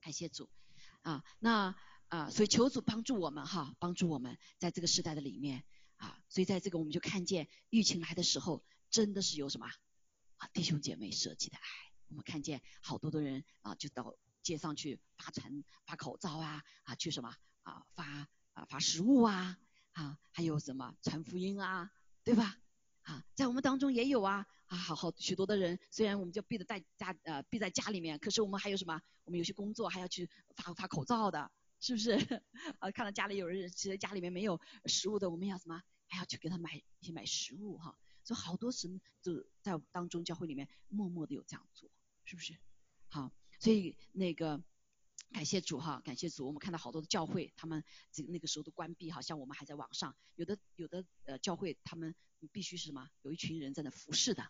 感谢主啊，那。啊，所以求主帮助我们哈，帮助我们在这个时代的里面啊，所以在这个我们就看见疫情来的时候，真的是有什么啊弟兄姐妹舍己的爱。我们看见好多的人啊，就到街上去发传发口罩啊，啊去什么啊发啊发食物啊啊，还有什么传福音啊，对吧？啊，在我们当中也有啊啊，好好许多的人，虽然我们就闭着在家呃闭在家里面，可是我们还有什么？我们有些工作还要去发发口罩的。是不是？*laughs* 啊，看到家里有人，其实家里面没有食物的，我们要什么？还要去给他买一些买食物哈。所以好多神就在当中教会里面默默的有这样做，是不是？好，所以那个感谢主哈，感谢主，我们看到好多的教会，他们这个那个时候都关闭哈，像我们还在网上，有的有的呃教会他们必须是什么？有一群人在那服侍的，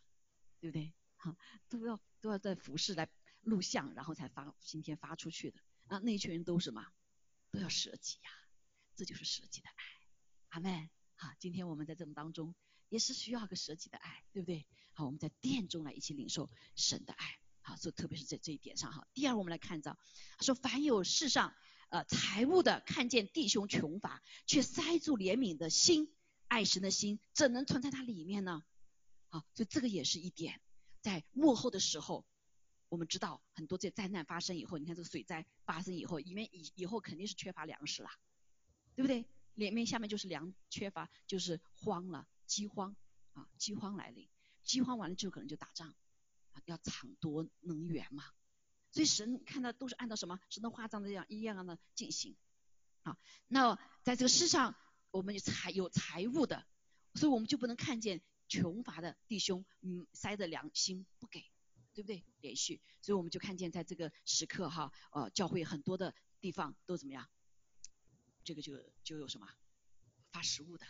对不对？哈，都要都要在服侍来录像，然后才发今天发出去的啊，那一群人都什么？都要舍己呀，这就是舍己的爱，阿妹，好，今天我们在这种当中也是需要个舍己的爱，对不对？好，我们在殿中来一起领受神的爱，好，所以特别是在这一点上哈。第二，我们来看到，说凡有世上呃财物的，看见弟兄穷乏，却塞住怜悯的心、爱神的心，怎能存在他里面呢？好，所以这个也是一点，在幕后的时候。我们知道很多这灾难发生以后，你看这个水灾发生以后，里面以以后肯定是缺乏粮食了，对不对？里面下面就是粮缺乏，就是荒了，饥荒啊，饥荒来临，饥荒完了之后可能就打仗，要抢夺能源嘛。所以神看到都是按照什么神的画章这样一样的进行啊。那在这个世上，我们有财有财物的，所以我们就不能看见穷乏的弟兄，嗯，塞着良心不给。对不对？连续，所以我们就看见在这个时刻哈，呃，教会很多的地方都怎么样？这个就就有什么发食物的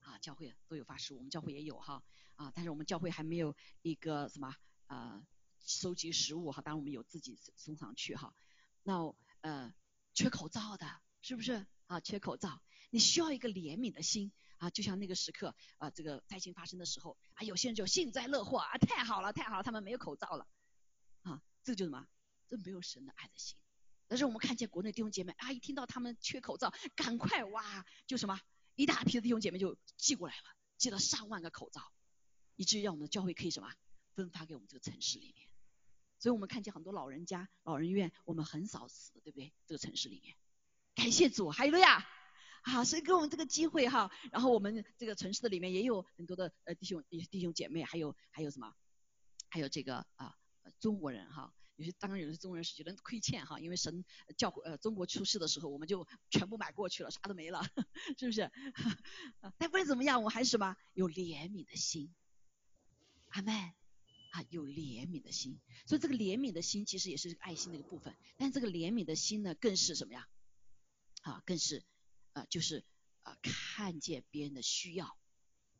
啊，教会都有发食物，我们教会也有哈啊，但是我们教会还没有一个什么呃收集食物哈，当然我们有自己送上去哈。那呃缺口罩的，是不是啊？缺口罩，你需要一个怜悯的心。啊，就像那个时刻啊，这个灾情发生的时候啊，有些人就幸灾乐祸啊，太好了，太好了，他们没有口罩了啊，这个就什么？这没有神的爱的心。但是我们看见国内弟兄姐妹啊，一听到他们缺口罩，赶快哇，就什么，一大批的弟兄姐妹就寄过来了，寄了上万个口罩，以至于让我们的教会可以什么，分发给我们这个城市里面。所以我们看见很多老人家、老人院，我们很少死，对不对？这个城市里面，感谢主，还有了呀。啊，所以给我们这个机会哈，然后我们这个城市的里面也有很多的呃弟兄弟兄姐妹，还有还有什么，还有这个啊中国人哈，有些当然有些中国人是觉得亏欠哈，因为神教呃中国出世的时候，我们就全部买过去了，啥都没了，*laughs* 是不是？*laughs* 但不管怎么样，我还是什么有怜悯的心，阿妹啊，有怜悯的心，所以这个怜悯的心其实也是爱心的一个部分，但这个怜悯的心呢，更是什么呀？啊，更是啊，就是啊，看见别人的需要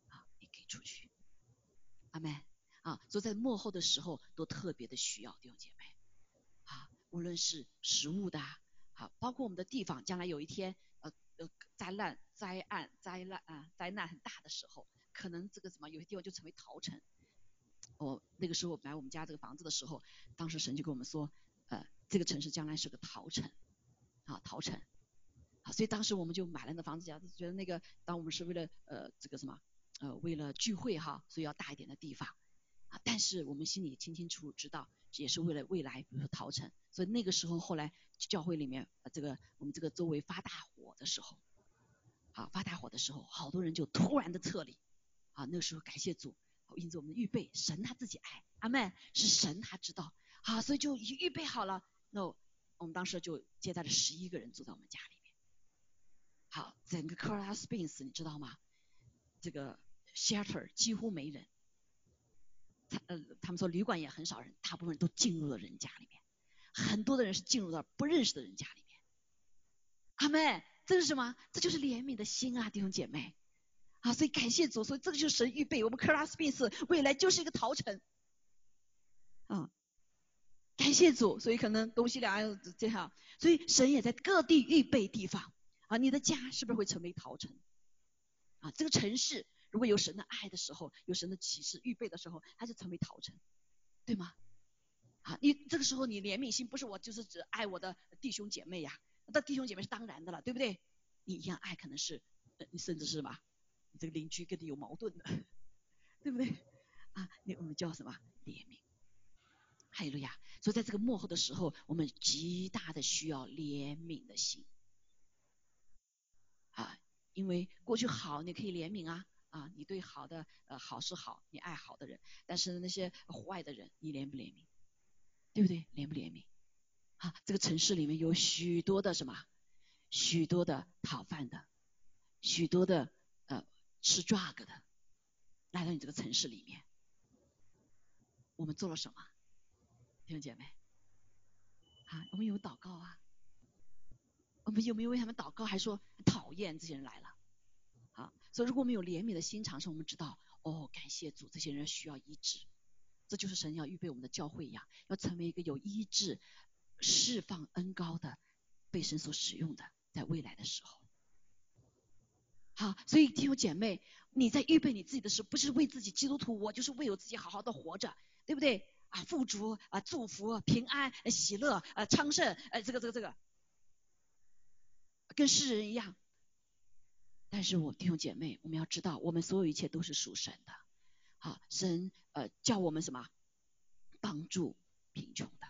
啊，你给出去，阿妹。啊，所以在幕后的时候都特别的需要弟兄姐妹，啊，无论是食物的，好，包括我们的地方，将来有一天呃呃灾难灾难灾难啊灾难很大的时候，可能这个什么有些地方就成为逃城。我那个时候买我们家这个房子的时候，当时神就跟我们说，呃，这个城市将来是个陶城，啊陶城，啊，所以当时我们就买了那房子，家觉得那个当我们是为了呃这个什么呃为了聚会哈，所以要大一点的地方。啊！但是我们心里清清楚楚知道，也是为了未来，比如说陶城。所以那个时候，后来教会里面，这个我们这个周围发大火的时候，啊，发大火的时候，好多人就突然的撤离。啊，那个时候感谢主，因着我们的预备，神他自己爱，阿妹是神他知道，啊，所以就已预备好了。那我们当时就接待了十一个人住在我们家里面。好，整个 c o r a Springs 你知道吗？这个 shelter 几乎没人。他呃，他们说旅馆也很少人，大部分人都进入了人家里面，很多的人是进入到不认识的人家里面。阿妹，这是什么？这就是怜悯的心啊，弟兄姐妹啊！所以感谢主，所以这个就是神预备我们克拉斯宾斯未来就是一个陶城啊！感谢主，所以可能东西两岸这样，所以神也在各地预备地方啊！你的家是不是会成为陶城啊？这个城市。如果有神的爱的时候，有神的启示预备的时候，它就成为陶城，对吗？啊，你这个时候你怜悯心不是我就是指爱我的弟兄姐妹呀，那弟兄姐妹是当然的了，对不对？你一样爱可能是，你甚至是吧？你这个邻居跟你有矛盾的，*laughs* 对不对？啊，你我们叫什么怜悯？哈利路亚！所以在这个幕后的时候，我们极大的需要怜悯的心，啊，因为过去好你可以怜悯啊。啊，你对好的呃好是好，你爱好的人，但是那些坏的人，你怜不怜悯？对不对？怜不怜悯？啊，这个城市里面有许多的什么？许多的讨饭的，许多的吃 drug 的，来到你这个城市里面，我们做了什么？弟兄姐妹，啊，我们有祷告啊，我们有没有为他们祷告？还说讨厌这些人来了？啊，所以如果我们有怜悯的心肠，是我们知道，哦，感谢主，这些人需要医治，这就是神要预备我们的教会一样，要成为一个有医治、释放恩高的，被神所使用的，在未来的时候。好，所以弟兄姐妹，你在预备你自己的时候，不是为自己基督徒，我就是为我自己好好的活着，对不对？啊，富足啊，祝福、平安、喜乐、呃，昌盛，呃，这个这个这个，跟世人一样。但是我弟兄姐妹，我们要知道，我们所有一切都是属神的。好，神呃叫我们什么？帮助贫穷的，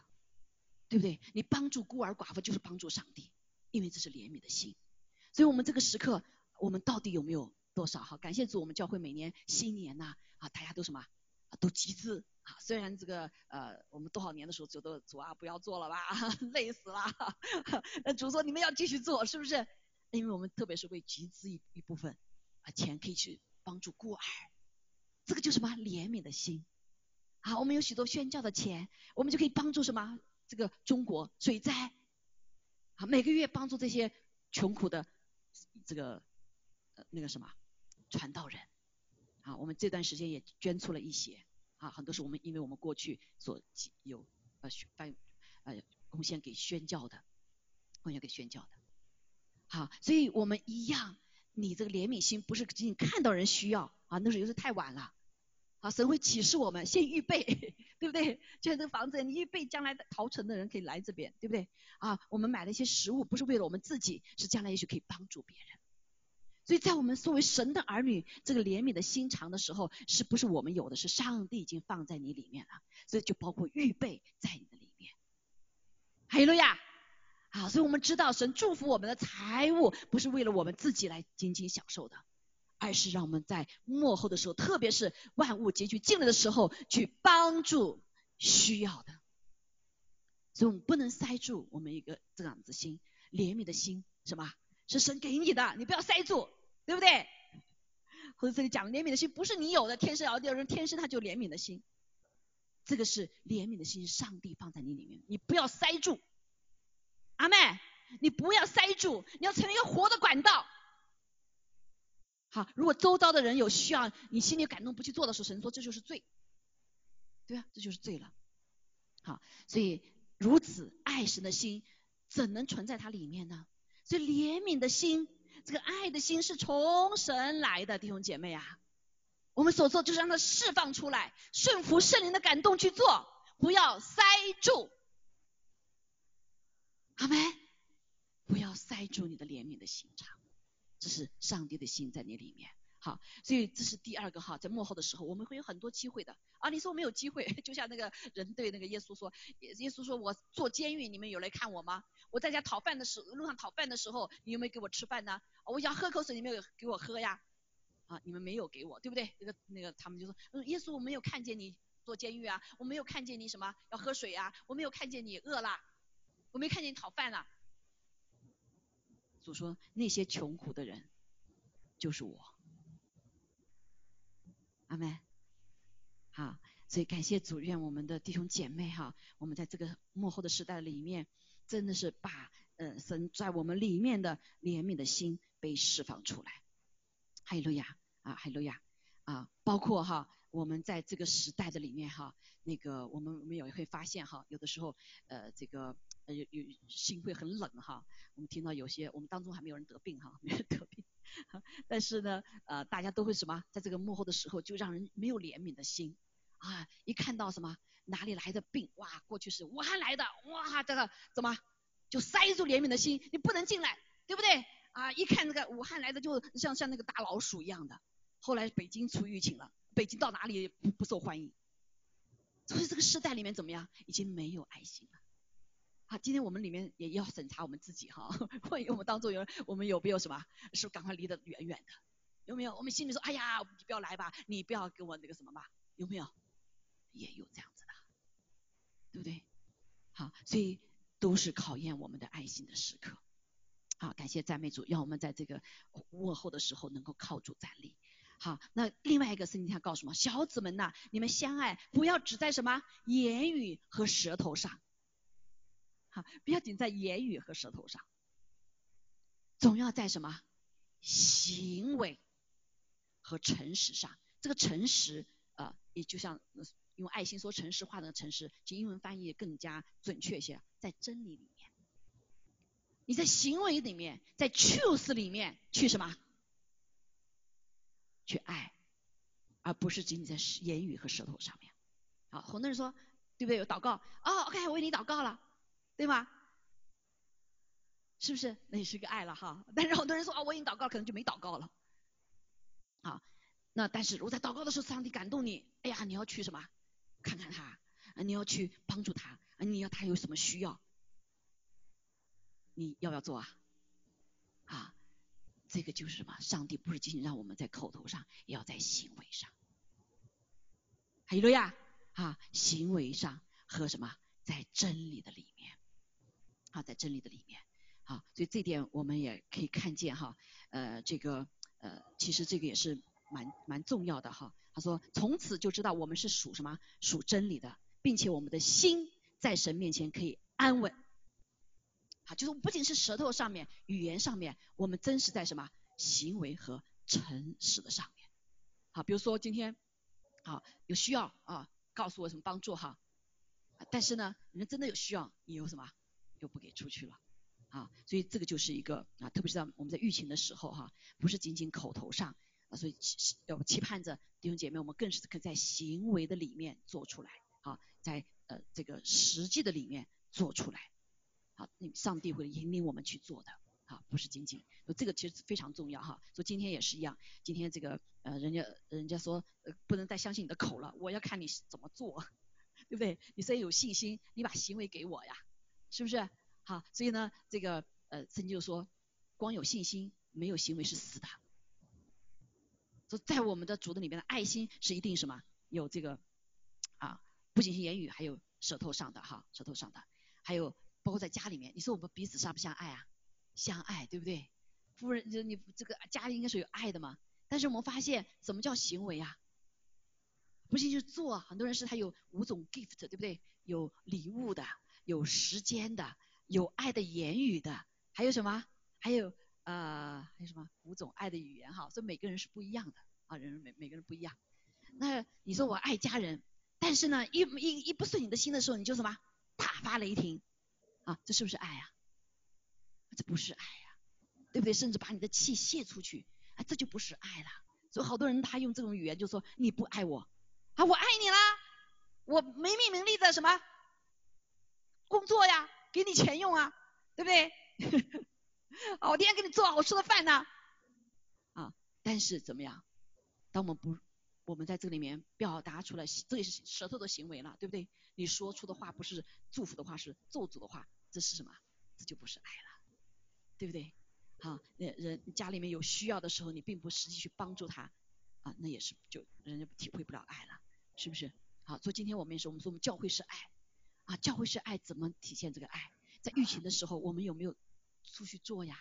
对不对？你帮助孤儿寡妇就是帮助上帝，因为这是怜悯的心。所以我们这个时刻，我们到底有没有多少？哈，感谢主，我们教会每年新年呐，啊，大家都什么？都集资啊。虽然这个呃，我们多少年的时候觉得主啊不要做了吧，*laughs* 累死了。*laughs* 那主说你们要继续做，是不是？因为我们特别是为集资一一部分啊钱可以去帮助孤儿，这个就什么怜悯的心啊。我们有许多宣教的钱，我们就可以帮助什么这个中国水灾啊，每个月帮助这些穷苦的这个那个什么传道人啊。我们这段时间也捐出了一些啊，很多是我们因为我们过去所有呃宣呃贡献给宣教的，贡献给宣教的。好，所以我们一样，你这个怜悯心不是仅仅看到人需要啊，那时候有时太晚了。好，神会启示我们，先预备，*laughs* 对不对？就像这个房子，你预备将来逃城的人可以来这边，对不对？啊，我们买了一些食物，不是为了我们自己，是将来也许可以帮助别人。所以在我们作为神的儿女，这个怜悯的心肠的时候，是不是我们有的？是上帝已经放在你里面了，所以就包括预备在你的里面。哈利路亚。啊，所以我们知道神祝福我们的财物不是为了我们自己来仅仅享受的，而是让我们在幕后的时候，特别是万物结局尽了的时候，去帮助需要的。所以我们不能塞住我们一个这样子心，怜悯的心，什么？是神给你的，你不要塞住，对不对？或者这里讲怜悯的心不是你有的，天生而地人天生他就怜悯的心，这个是怜悯的心，上帝放在你里面，你不要塞住。阿妹，你不要塞住，你要成为一个活的管道。好，如果周遭的人有需要，你心里感动不去做的时候，神说这就是罪，对啊，这就是罪了。好，所以如此爱神的心怎能存在它里面呢？所以怜悯的心，这个爱的心是从神来的，弟兄姐妹啊，我们所做就是让它释放出来，顺服圣灵的感动去做，不要塞住。阿门，不要塞住你的怜悯的心肠。这是上帝的心在你里面，好，所以这是第二个哈，在幕后的时候，我们会有很多机会的啊。你说我没有机会，*laughs* 就像那个人对那个耶稣说，耶稣说我坐监狱，你们有来看我吗？我在家讨饭的时，路上讨饭的时候，你有没有给我吃饭呢？我想喝口水，你没有给我喝呀？啊，你们没有给我，对不对？那个那个他们就说，嗯耶稣我没有看见你坐监狱啊，我没有看见你什么要喝水啊，我没有看见你饿啦，我没看见你讨饭了。主说那些穷苦的人就是我，阿妹，好，所以感谢主，愿我们的弟兄姐妹哈，我们在这个幕后的时代里面，真的是把呃神在我们里面的怜悯的心被释放出来，哈利路亚啊，哈利路亚啊，包括哈，我们在这个时代的里面哈，那个我们我们也会发现哈，有的时候呃这个呃。有有心会很冷哈，我们听到有些我们当中还没有人得病哈，没人得病，*laughs* 但是呢呃大家都会什么，在这个幕后的时候就让人没有怜悯的心啊，一看到什么哪里来的病哇，过去是武汉来的哇，这个怎么就塞住怜悯的心，你不能进来，对不对啊？一看那个武汉来的就像像那个大老鼠一样的，后来北京出疫情了，北京到哪里不不受欢迎，所以这个时代里面怎么样，已经没有爱心了。好，今天我们里面也要审查我们自己哈，*laughs* 万一我们当中有我们有没有什么，是不是赶快离得远远的？有没有？我们心里说，哎呀，你不要来吧，你不要跟我那个什么吧？有没有？也有这样子的，对不对？好，所以都是考验我们的爱心的时刻。好，感谢赞美主，让我们在这个问候的时候能够靠主站立。好，那另外一个是你想告诉我们，小子们呐，你们相爱不要只在什么言语和舌头上。不要仅在言语和舌头上，总要在什么行为和诚实上。这个诚实啊，也就像用爱心说诚实话的诚实，其英文翻译更加准确些，在真理里面。你在行为里面，在 truth 里面去什么？去爱，而不是仅仅在言语和舌头上面。好，很多人说，对不对？有祷告，哦，OK，我为你祷告了。对吗？是不是？那也是个爱了哈。但是好多人说啊，我已经祷告，可能就没祷告了。好，那但是如果在祷告的时候，上帝感动你，哎呀，你要去什么？看看他，你要去帮助他，你要他有什么需要，你要不要做啊？啊，这个就是什么？上帝不是仅仅让我们在口头上，也要在行为上。还有了呀，啊，行为上和什么，在真理的里面。啊，在真理的里面，啊，所以这点我们也可以看见哈，呃，这个呃，其实这个也是蛮蛮重要的哈。他说，从此就知道我们是属什么，属真理的，并且我们的心在神面前可以安稳。好，就是不仅是舌头上面、语言上面，我们真实在什么行为和诚实的上面。好，比如说今天，好有需要啊，告诉我什么帮助哈，但是呢，你们真的有需要，你有什么？又不给出去了，啊，所以这个就是一个啊，特别是在我们在疫情的时候哈，不是仅仅口头上啊，所以要期盼着弟兄姐妹，我们更是可在行为的里面做出来，啊，在呃这个实际的里面做出来，好，上帝会引领我们去做的，啊，不是仅仅，这个其实非常重要哈，所以今天也是一样，今天这个呃人家人家说呃不能再相信你的口了，我要看你怎么做，*laughs* 对不对？你虽然有信心，你把行为给我呀。是不是？好，所以呢，这个呃，圣经就说，光有信心没有行为是死的。说在我们的主的里面的爱心是一定什么？有这个啊不仅是言语，还有舌头上的哈，舌头上的，还有包括在家里面，你说我们彼此相不相爱啊？相爱，对不对？夫人，就你这个家里应该是有爱的嘛。但是我们发现，什么叫行为啊？不信就做，很多人是他有五种 gift，对不对？有礼物的，有时间的，有爱的言语的，还有什么？还有呃，还有什么？五种爱的语言哈，所以每个人是不一样的啊，人每每个人不一样。那你说我爱家人，但是呢，一一一不顺你的心的时候，你就什么？大发雷霆啊，这是不是爱呀？这不是爱呀，对不对？甚至把你的气泄出去，啊，这就不是爱了。所以好多人他用这种语言就说你不爱我啊，我爱你啦，我没名没利的什么工作呀，给你钱用啊，对不对？啊，*laughs* 我天天给你做好吃的饭呢，啊，但是怎么样？当我们不，我们在这里面表达出来，这也是舌头的行为了，对不对？你说出的话不是祝福的话，是咒诅的话，这是什么？这就不是爱了。对不对？好，那人家里面有需要的时候，你并不实际去帮助他，啊，那也是就人家体会不了爱了，是不是？好，所以今天我们也是，我们说我们教会是爱，啊，教会是爱，怎么体现这个爱？在疫情的时候，我们有没有出去做呀？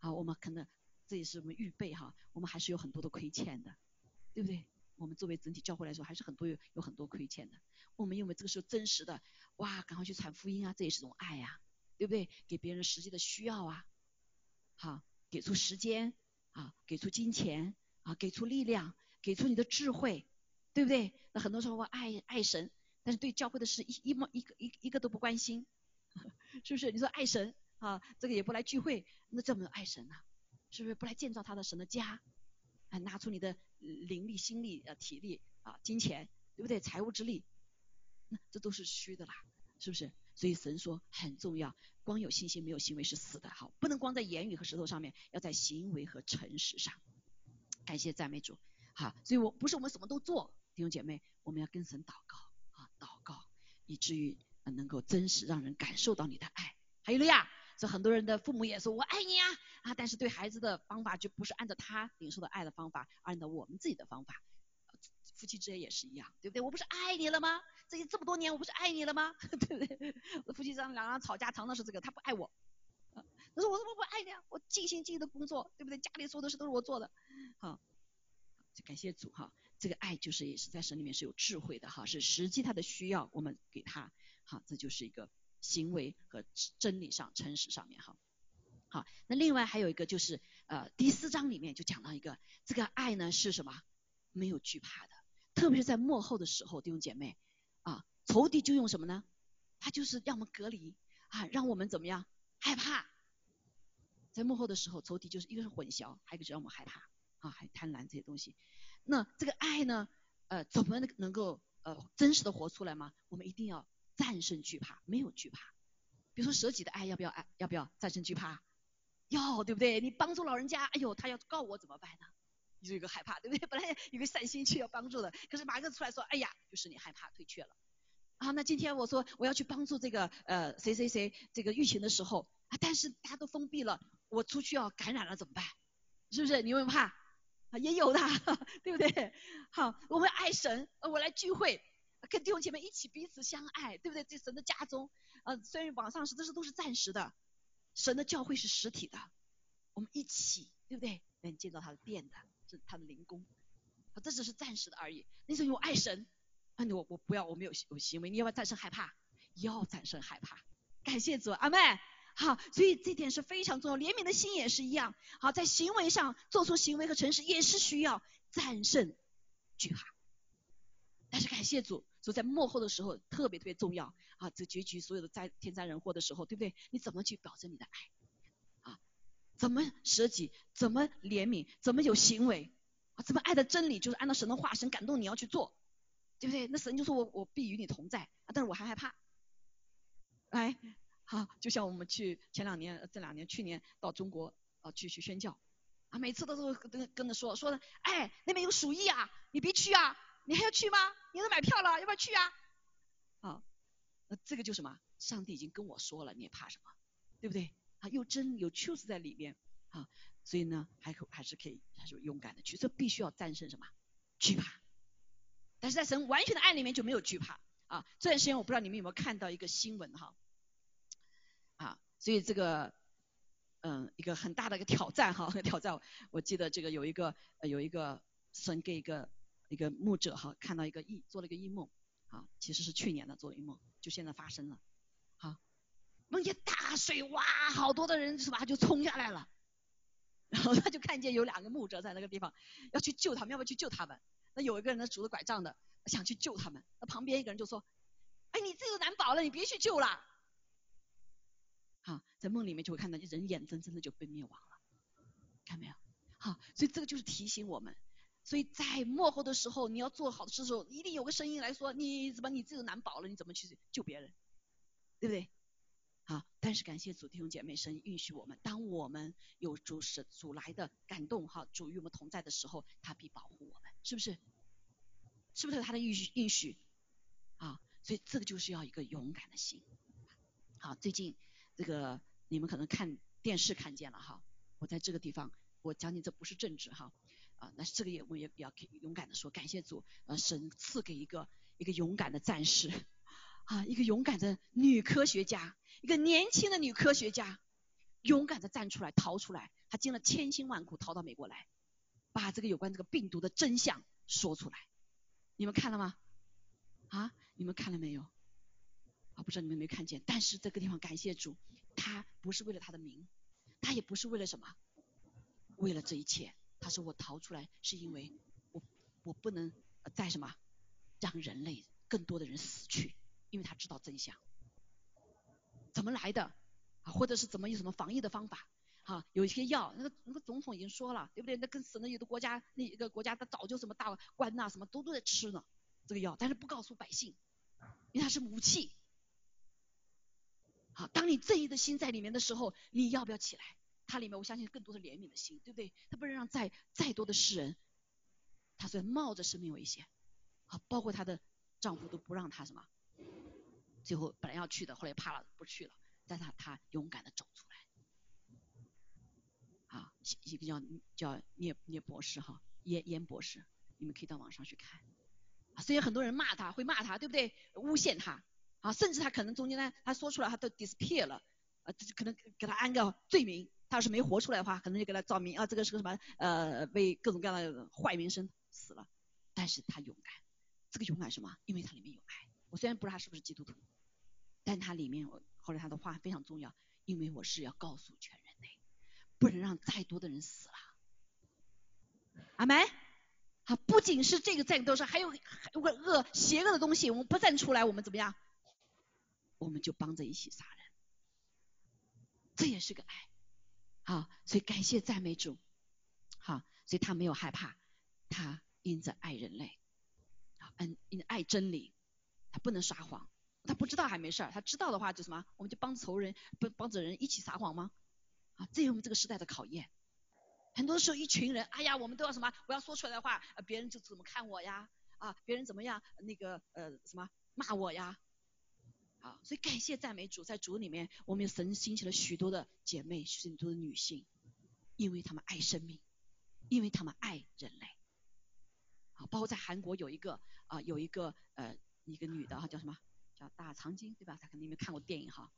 啊，我们可能这也是我们预备哈，我们还是有很多的亏欠的，对不对？我们作为整体教会来说，还是很多有有很多亏欠的。我们因为这个时候真实的，哇，赶快去传福音啊，这也是种爱呀，对不对？给别人实际的需要啊。好，给出时间啊，给出金钱啊，给出力量，给出你的智慧，对不对？那很多时候我爱爱神，但是对教会的事一一毛一个一一个都不关心，*laughs* 是不是？你说爱神啊，这个也不来聚会，那怎么爱神呢？是不是不来建造他的神的家？啊，拿出你的灵力、心力、呃体力啊、金钱，对不对？财务之力，那这都是虚的啦，是不是？所以神说很重要，光有信心没有行为是死的，好，不能光在言语和舌头上面，要在行为和诚实上。感谢赞美主，好，所以我不是我们什么都做，弟兄姐妹，我们要跟神，祷告，以至于能够真实让人感受到你的爱。还有了呀，所以很多人的父母也说我爱你呀啊，但是对孩子的方法就不是按照他领受的爱的方法，按照我们自己的方法。夫妻之间也是一样，对不对？我不是爱你了吗？这些这么多年，我不是爱你了吗？*laughs* 对不对？夫妻上两人吵架，常常是这个，他不爱我。他说我怎么不爱你啊？我尽心尽力的工作，对不对？家里所有的事都是我做的。好，感谢主哈，这个爱就是也是在神里面是有智慧的哈，是实际他的需要我们给他。好，这就是一个行为和真理上、诚实上面哈。好，那另外还有一个就是呃第四章里面就讲到一个这个爱呢是什么？没有惧怕的。特别是在幕后的时候，弟兄姐妹啊，仇敌就用什么呢？他就是让我们隔离啊，让我们怎么样害怕？在幕后的时候，仇敌就是一个是混淆，还有一个是让我们害怕啊，还贪婪这些东西。那这个爱呢，呃，怎么能够呃真实的活出来吗？我们一定要战胜惧怕，没有惧怕。比如说舍己的爱，要不要爱？要不要战胜惧怕？要，对不对？你帮助老人家，哎呦，他要告我怎么办呢？你就有个害怕，对不对？*laughs* 本来有个善心去要帮助的，可是马上出来说，哎呀，就是你害怕退却了。啊，那今天我说我要去帮助这个呃谁谁谁这个疫情的时候啊，但是大家都封闭了，我出去要感染了怎么办？是不是？你有没有怕？也有的，*laughs* 对不对？好，我们爱神，我来聚会，跟弟兄姐妹一起彼此相爱，对不对？在神的家中，呃，虽然网上是这是都是暂时的，神的教会是实体的，我们一起，对不对？能建造他的殿的。是他的灵功，这只是暂时的而已。那时候我爱神，啊，我我不要，我没有有行为，你要不要战胜害怕？要战胜害怕。感谢主，阿妹。好，所以这点是非常重要。怜悯的心也是一样。好，在行为上做出行为和诚实也是需要战胜惧怕。但是感谢主，所以在幕后的时候特别特别重要啊！这结局所有的灾天灾人祸的时候，对不对？你怎么去表征你的爱？啊怎么舍己？怎么怜悯？怎么有行为？啊，怎么爱的真理就是按照神的话，神感动你要去做，对不对？那神就说我我必与你同在，但是我还害怕。来，啊，就像我们去前两年、这两年、去年到中国啊去去宣教，啊，每次都是跟跟着说说的，哎，那边有鼠疫啊，你别去啊，你还要去吗？你都买票了，要不要去啊？啊，那这个就什么？上帝已经跟我说了，你也怕什么？对不对？啊，又真有 truth 在里面啊，所以呢，还可还是可以，还是勇敢的去，这必须要战胜什么惧怕？但是在神完全的爱里面就没有惧怕啊，这段时间我不知道你们有没有看到一个新闻哈，啊，所以这个嗯一个很大的一个挑战哈，*laughs* 挑战，我记得这个有一个有一个神给一个一个牧者哈，看到一个异做了一个异梦，啊，其实是去年的做了一梦，就现在发生了，好，梦见大水哇，好多的人是吧就冲下来了，然后他就看见有两个牧者在那个地方要去救他们，要不要去救他们？那有一个人呢拄着拐杖的。想去救他们，那旁边一个人就说：“哎，你自己难保了，你别去救了。”好，在梦里面就会看到人眼睁睁的就被灭亡了，看没有？好，所以这个就是提醒我们，所以在幕后的时候，你要做好的时候，一定有个声音来说：“你怎么你自己难保了，你怎么去救别人？对不对？”好，但是感谢主弟兄姐妹，神允许我们，当我们有主是主来的感动，哈，主与我们同在的时候，他必保护我们，是不是？是不是他的应许应许啊？所以这个就是要一个勇敢的心。好，最近这个你们可能看电视看见了哈，我在这个地方我讲你这不是政治哈啊，那这个也我也要勇敢的说，感谢主，呃，神赐给一个一个勇敢的战士啊，一个勇敢的女科学家，一个年轻的女科学家，勇敢的站出来逃出来，她经了千辛万苦逃到美国来，把这个有关这个病毒的真相说出来。你们看了吗？啊，你们看了没有？啊，不知道你们有没有看见？但是这个地方感谢主，他不是为了他的名，他也不是为了什么，为了这一切，他说我逃出来是因为我我不能再什么让人类更多的人死去，因为他知道真相，怎么来的啊，或者是怎么有什么防疫的方法。哈，有一些药，那个那个总统已经说了，对不对？那跟死的有的国家，那一个国家他早就什么大官呐，什么都都在吃呢，这个药，但是不告诉百姓，因为它是武器。好，当你正义的心在里面的时候，你要不要起来？它里面我相信更多的怜悯的心，对不对？他不能让再再多的世人，他虽然冒着生命危险，啊，包括她的丈夫都不让她什么，最后本来要去的，后来怕了不去了，但是她她勇敢的走出来。啊，一个叫叫聂聂博士哈，严严博士，你们可以到网上去看。啊，虽然很多人骂他，会骂他，对不对？诬陷他，啊，甚至他可能中间呢，他说出来他都 disappear 了，啊，这可能给他安个罪名。他要是没活出来的话，可能就给他造名啊，这个是个什么呃，为各种各样的坏名声死了。但是他勇敢，这个勇敢什么？因为他里面有爱。我虽然不知道他是不是基督徒，但他里面我后来他的话非常重要，因为我是要告诉全人类。不能让再多的人死了，阿门。啊，不仅是这个战斗上，还有还有个恶邪恶的东西，我们不站出来，我们怎么样？我们就帮着一起杀人，这也是个爱。好，所以感谢赞美主。好，所以他没有害怕，他因着爱人类，啊嗯，因爱真理，他不能撒谎。他不知道还没事儿，他知道的话就什么？我们就帮仇人，不帮着人一起撒谎吗？啊，这是我们这个时代的考验。很多时候，一群人，哎呀，我们都要什么？我要说出来的话，别人就怎么看我呀？啊，别人怎么样？那个呃，什么骂我呀？啊，所以感谢赞美主，在主里面，我们神兴起了许多的姐妹，许多的女性，因为她们爱生命，因为她们爱人类。啊，包括在韩国有一个啊，有一个呃，一个女的哈，叫什么？叫大长今，对吧？她肯定没看过电影哈。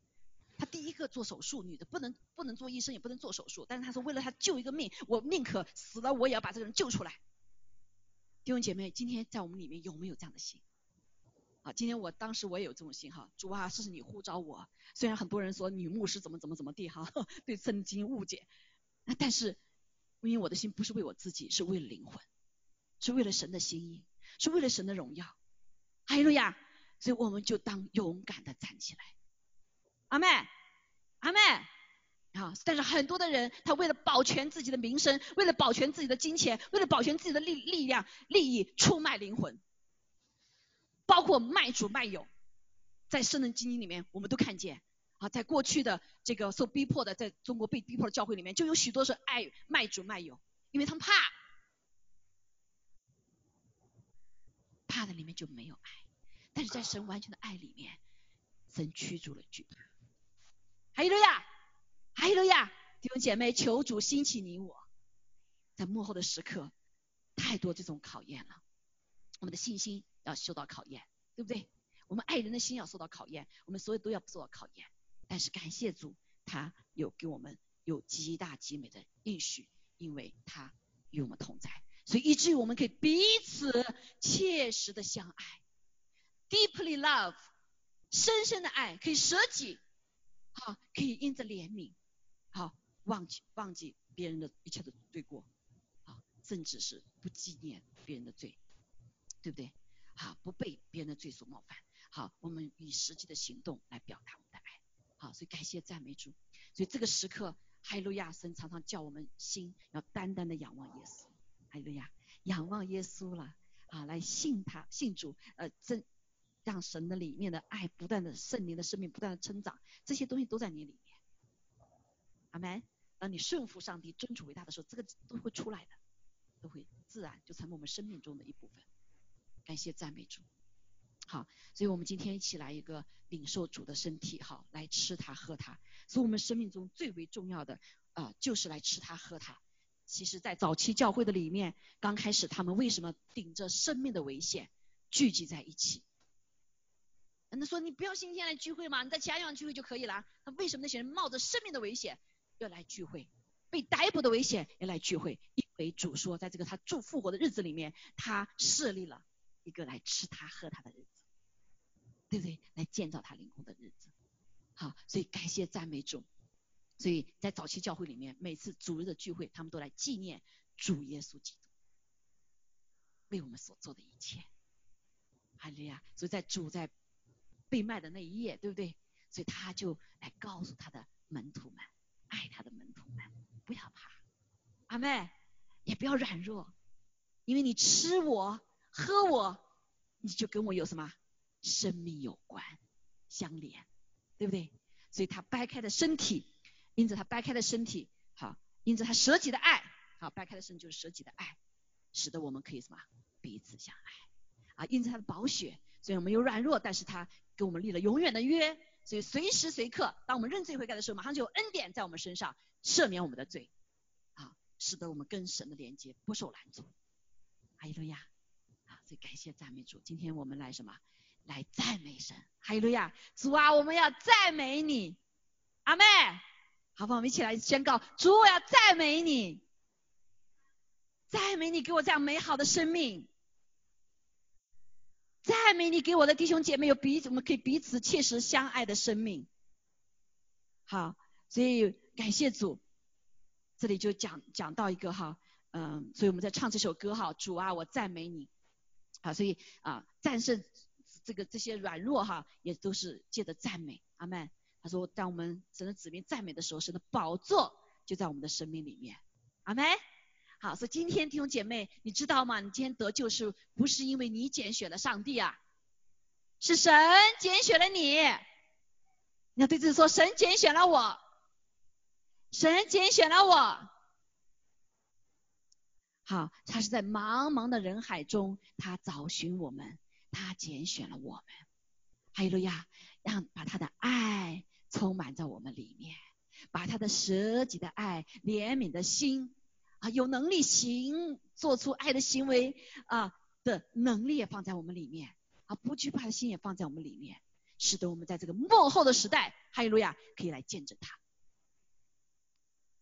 她第一个做手术，女的不能不能做医生，也不能做手术，但是她说为了她救一个命，我宁可死了，我也要把这个人救出来。弟兄姐妹，今天在我们里面有没有这样的心？啊，今天我当时我也有这种心哈，主啊，是你呼召我。虽然很多人说女牧师怎么怎么怎么地哈，*laughs* 对圣经误解，但是因为我的心不是为我自己，是为了灵魂，是为了神的心意，是为了神的荣耀。哈利路亚！所以我们就当勇敢的站起来。阿妹，阿妹，啊！但是很多的人，他为了保全自己的名声，为了保全自己的金钱，为了保全自己的力力量、利益，出卖灵魂，包括卖主卖友，在圣人经济里面，我们都看见。啊，在过去的这个受逼迫的，在中国被逼迫的教会里面，就有许多是爱卖主卖友，因为他们怕，怕的里面就没有爱，但是在神完全的爱里面，神驱逐了惧怕。哈利路亚，哈利路亚，弟兄姐妹，求主兴起你我，在幕后的时刻，太多这种考验了，我们的信心要受到考验，对不对？我们爱人的心要受到考验，我们所有都要受到考验。但是感谢主，他有给我们有极大极美的应许，因为他与我们同在，所以以至于我们可以彼此切实的相爱，deeply love，深深的爱，可以舍己，好，可以因着怜悯，好，忘记忘记别人的一切的罪过，好，甚至是不纪念别人的罪，对不对？好，不被别人的罪所冒犯，好，我们以实际的行动来表达我们的爱。好，所以感谢赞美主。所以这个时刻，哈利路亚神常常叫我们心要单单的仰望耶稣，哈利路亚，仰望耶稣了啊，来信他，信主，呃，真让神的里面的爱不断的圣灵的生命不断的成长，这些东西都在你里面。阿门。当你顺服上帝、尊主为大的时候，这个都会出来的，都会自然就成为我们生命中的一部分。感谢赞美主。好，所以我们今天一起来一个领受主的身体，好，来吃它喝它。所以我们生命中最为重要的啊，就是来吃它喝它。其实，在早期教会的里面，刚开始他们为什么顶着生命的危险聚集在一起？那说你不要星期天来聚会嘛，你在其他地方聚会就可以了。那为什么那些人冒着生命的危险要来聚会？被逮捕的危险要来聚会？因为主说，在这个他祝复活的日子里面，他设立了一个来吃他喝他的日子。对不对？来建造他灵魂的日子，好，所以感谢赞美主。所以在早期教会里面，每次主日的聚会，他们都来纪念主耶稣基督为我们所做的一切。哈利亚，所以在主在被卖的那一夜，对不对？所以他就来告诉他的门徒们，爱他的门徒们，不要怕，阿妹也不要软弱，因为你吃我喝我，你就跟我有什么？生命有关，相连，对不对？所以他掰开的身体，因着他掰开的身体，好，因着他舍己的爱，好，掰开的身就是舍己的爱，使得我们可以什么彼此相爱啊！因着他的宝血，虽然我们有软弱，但是他给我们立了永远的约，所以随时随刻，当我们认罪悔改的时候，马上就有恩典在我们身上赦免我们的罪，啊，使得我们跟神的连接不受拦阻。阿利路亚，所以感谢赞美主，今天我们来什么？来赞美神，哈利路亚！主啊，我们要赞美你，阿妹，好不好，我们一起来宣告：主，我要赞美你，赞美你给我这样美好的生命，赞美你给我的弟兄姐妹有彼此，我们可以彼此切实相爱的生命。好，所以感谢主，这里就讲讲到一个哈，嗯，所以我们在唱这首歌哈，主啊，我赞美你，好，所以啊，战胜。这个这些软弱哈，也都是借着赞美，阿门。他说，当我们神的子民赞美的时候，神的宝座就在我们的生命里面，阿门。好，所以今天弟兄姐妹，你知道吗？你今天得救是不是因为你拣选了上帝啊？是神拣选了你。你要对自己说，神拣选了我，神拣选了我。好，他是在茫茫的人海中，他找寻我们。他拣选了我们，哈利路亚，让把他的爱充满在我们里面，把他的舍己的爱、怜悯的心啊，有能力行做出爱的行为啊的能力也放在我们里面啊，不惧怕的心也放在我们里面，使得我们在这个幕后的时代，哈利路亚，可以来见证他。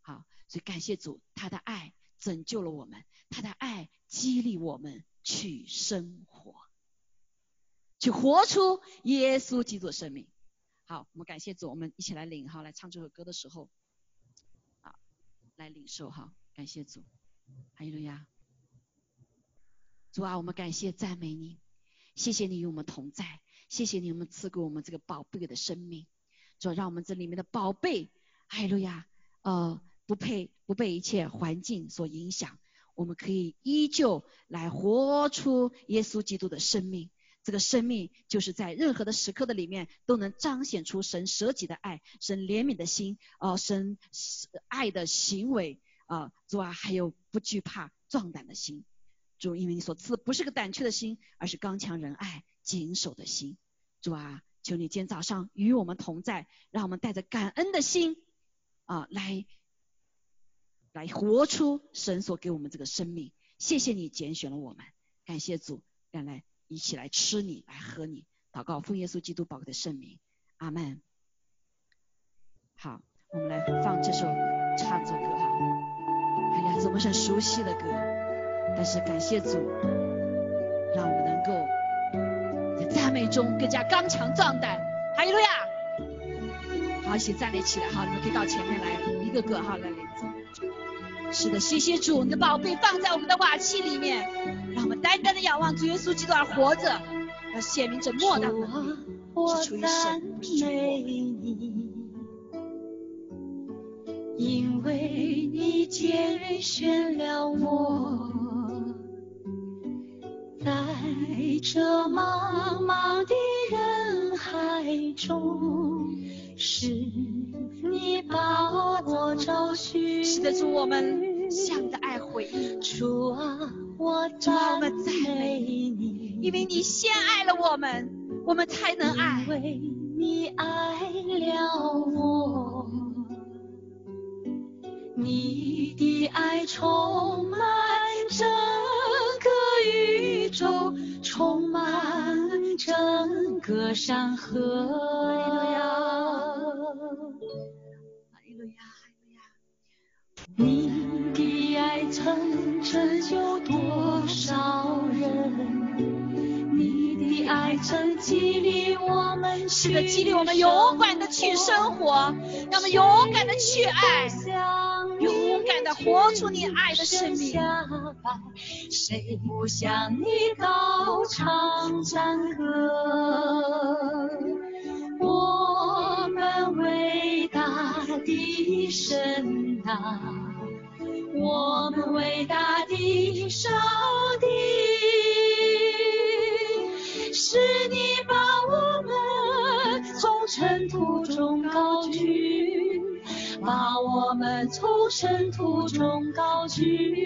好，所以感谢主，他的爱拯救了我们，他的爱激励我们去生活。去活出耶稣基督的生命。好，我们感谢主，我们一起来领哈，来唱这首歌的时候，啊，来领受哈，感谢主，哈利路亚。主啊，我们感谢赞美你，谢谢你与我们同在，谢谢你我们赐给我们这个宝贝的生命，主让我们这里面的宝贝，哈利路亚，呃，不配不被一切环境所影响，我们可以依旧来活出耶稣基督的生命。这个生命就是在任何的时刻的里面都能彰显出神舍己的爱，神怜悯的心，哦，神爱的行为，啊，主啊，还有不惧怕、壮胆的心，主，因为你所赐不是个胆怯的心，而是刚强仁爱、谨守的心，主啊，求你今天早上与我们同在，让我们带着感恩的心，啊，来来活出神所给我们这个生命，谢谢你拣选了我们，感谢主，原来。一起来吃你，来喝你，祷告奉耶稣基督宝贵的圣名，阿门。好，我们来放这首唱这首歌哈。哎呀，怎么很熟悉的歌？但是感谢主，让我们能够在赞美中更加刚强壮胆。哈利路亚！好，一起站立起来哈，你们可以到前面来，一个个哈来领。是的，谢谢主，你的宝贝放在我们的瓦器里面，让我们单单的仰望主耶稣基督而活着，要显明这莫大的是出于神，不是出于
我。因为你拣选了我，在这茫茫的人海中，是你把我找寻。
是的，主，我们向的爱回应。
主啊，我
赞美你，因为你先爱了我们，我们才能爱。
因为你爱了我，你的爱充满整个宇宙，充满整个山河。曾激励我们，
是的，激励我们勇敢的去生活，让我们勇敢的去爱，勇敢的活出你爱的生命。
谁不向你高唱赞歌？我们伟大的神啊！我们伟大的上帝，尘土中高举，把我们从尘土中高举，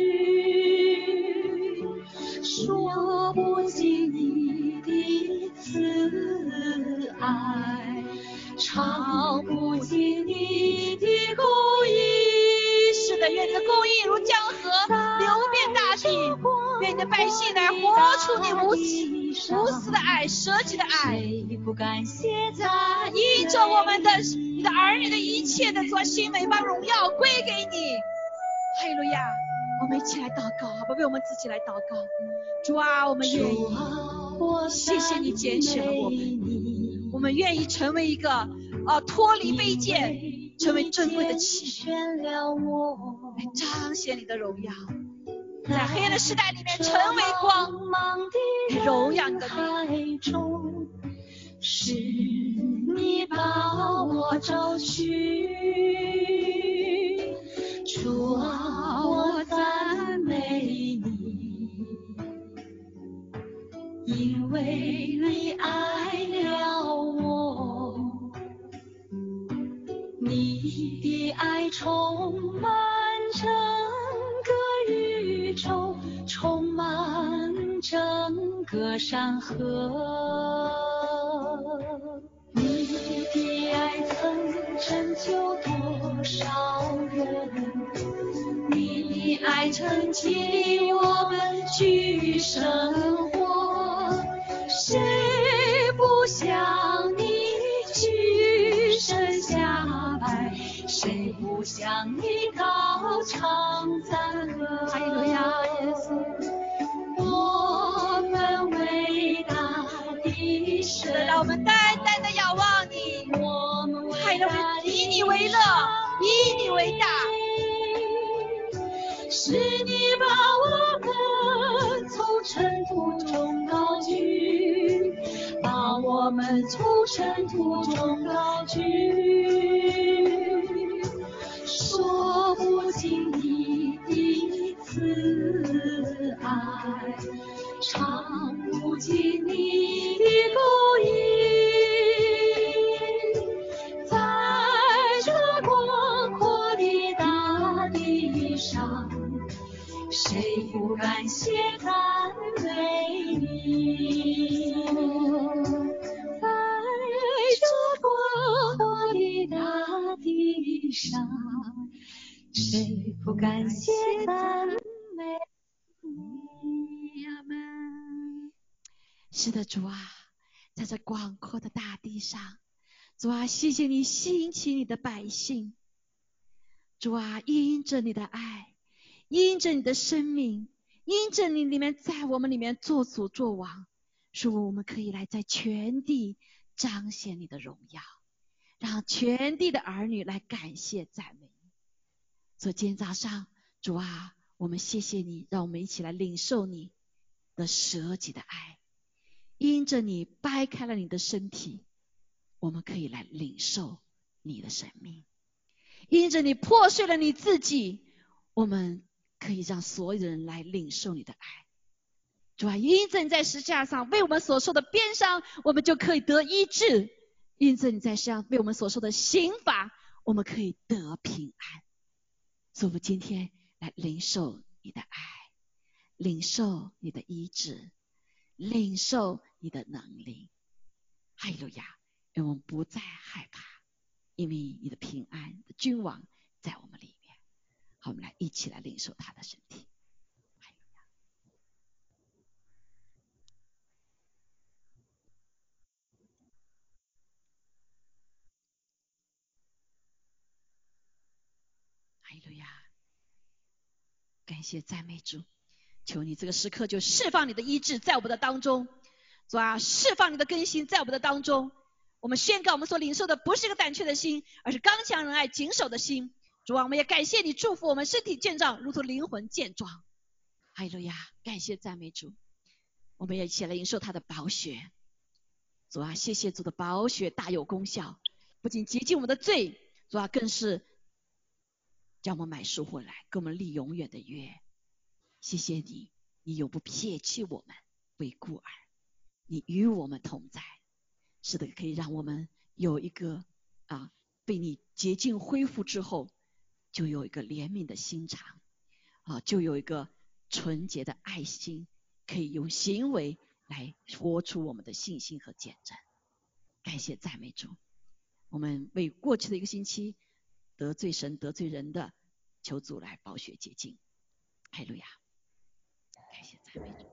说不尽你的慈爱，唱不尽你的公义。
愿你的公义如江河流遍大地，愿你的百姓来活出你无无私的爱、舍己的爱。依着我们的你的儿女的一切的做心美，把荣耀归给你。哈利路亚！我们一起来祷告，好不为我们自己来祷告。主啊，我们愿意，谢谢你拣选了我们，我们愿意成为一个啊脱离卑贱。成为珍贵的器皿，来彰显你的荣耀，在黑暗的时代里面成为光，荣耀你的名。
是你把我找去，主啊，我赞美你，因为你爱了我。你的爱充满整个宇宙，充满整个山河。你的爱曾拯救多少人？你的爱曾激励我们去生活。谁不想你
去生下白？谁不想你
高唱从尘土中高举。谢谢你
兴起你的百姓。主啊，因着你的爱，因着你的生命，因着你里面在我们里面做主做王，说我们可以来在全地彰显你的荣耀，让全地的儿女来感谢赞美你。昨天早上，主啊，我们谢谢你，让我们一起来领受你的舍己的爱，因着你掰开了你的身体，我们可以来领受你的生命。因着你破碎了你自己，我们可以让所有人来领受你的爱，主啊！因着你在石架上为我们所受的鞭伤，我们就可以得医治；因着你在世上为我们所受的刑罚，我们可以得平安。所以，我们今天来领受你的爱，领受你的医治，领受你的能力。哈利路亚！让我们不再害怕。因为你的平安君王在我们里面，好，我们来一起来领受他的身体。哈利路亚！感谢赞美主，求你这个时刻就释放你的医治在我们的当中，主啊，释放你的更新在我们的当中。我们宣告，我们所领受的不是一个胆怯的心，而是刚强仁爱、谨守的心。主啊，我们也感谢你祝福我们身体健壮，如同灵魂健壮。哈利路亚！感谢赞美主，我们也一起来领受他的宝血。主啊，谢谢主的宝血大有功效，不仅洁净我们的罪，主啊，更是将我们买赎回来，给我们立永远的约。谢谢你，你永不撇弃我们为孤儿，你与我们同在。是的，可以让我们有一个啊，被你洁净恢复之后，就有一个怜悯的心肠啊，就有一个纯洁的爱心，可以用行为来活出我们的信心和见证。感谢赞美主，我们为过去的一个星期得罪神得罪人的，求主来保血洁净。哈路亚！感谢赞美主，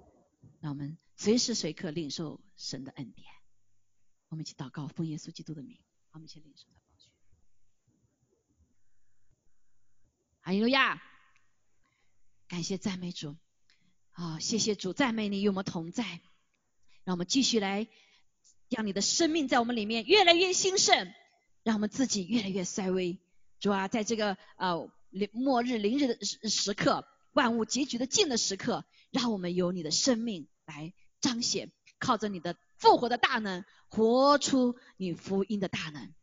让我们随时随刻领受神的恩典。我们一起祷告，奉耶稣基督的名，我们一起领受他宝血。哈利路亚！感谢赞美主，好，谢谢主，赞美你与我们同在。让我们继续来，让你的生命在我们里面越来越兴盛，让我们自己越来越衰微。主啊，在这个呃末日临日的时时刻，万物结局的近的时刻，让我们有你的生命来彰显，靠着你的。复活的大能，活出你福音的大能，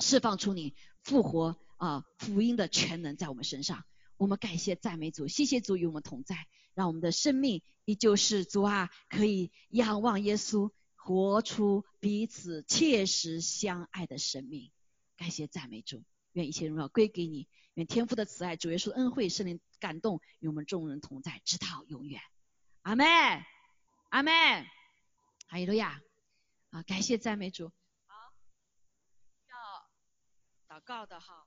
释放出你复活啊福音的全能在我们身上。我们感谢赞美主，谢谢主与我们同在，让我们的生命依旧是主啊，可以仰望耶稣，活出彼此切实相爱的生命。感谢赞美主，愿一切荣耀归给你，愿天父的慈爱、主耶稣的恩惠、圣灵感动与我们众人同在，直到永远。阿门，阿门。哈利路亚！啊，感谢赞美主。好，要祷告的哈。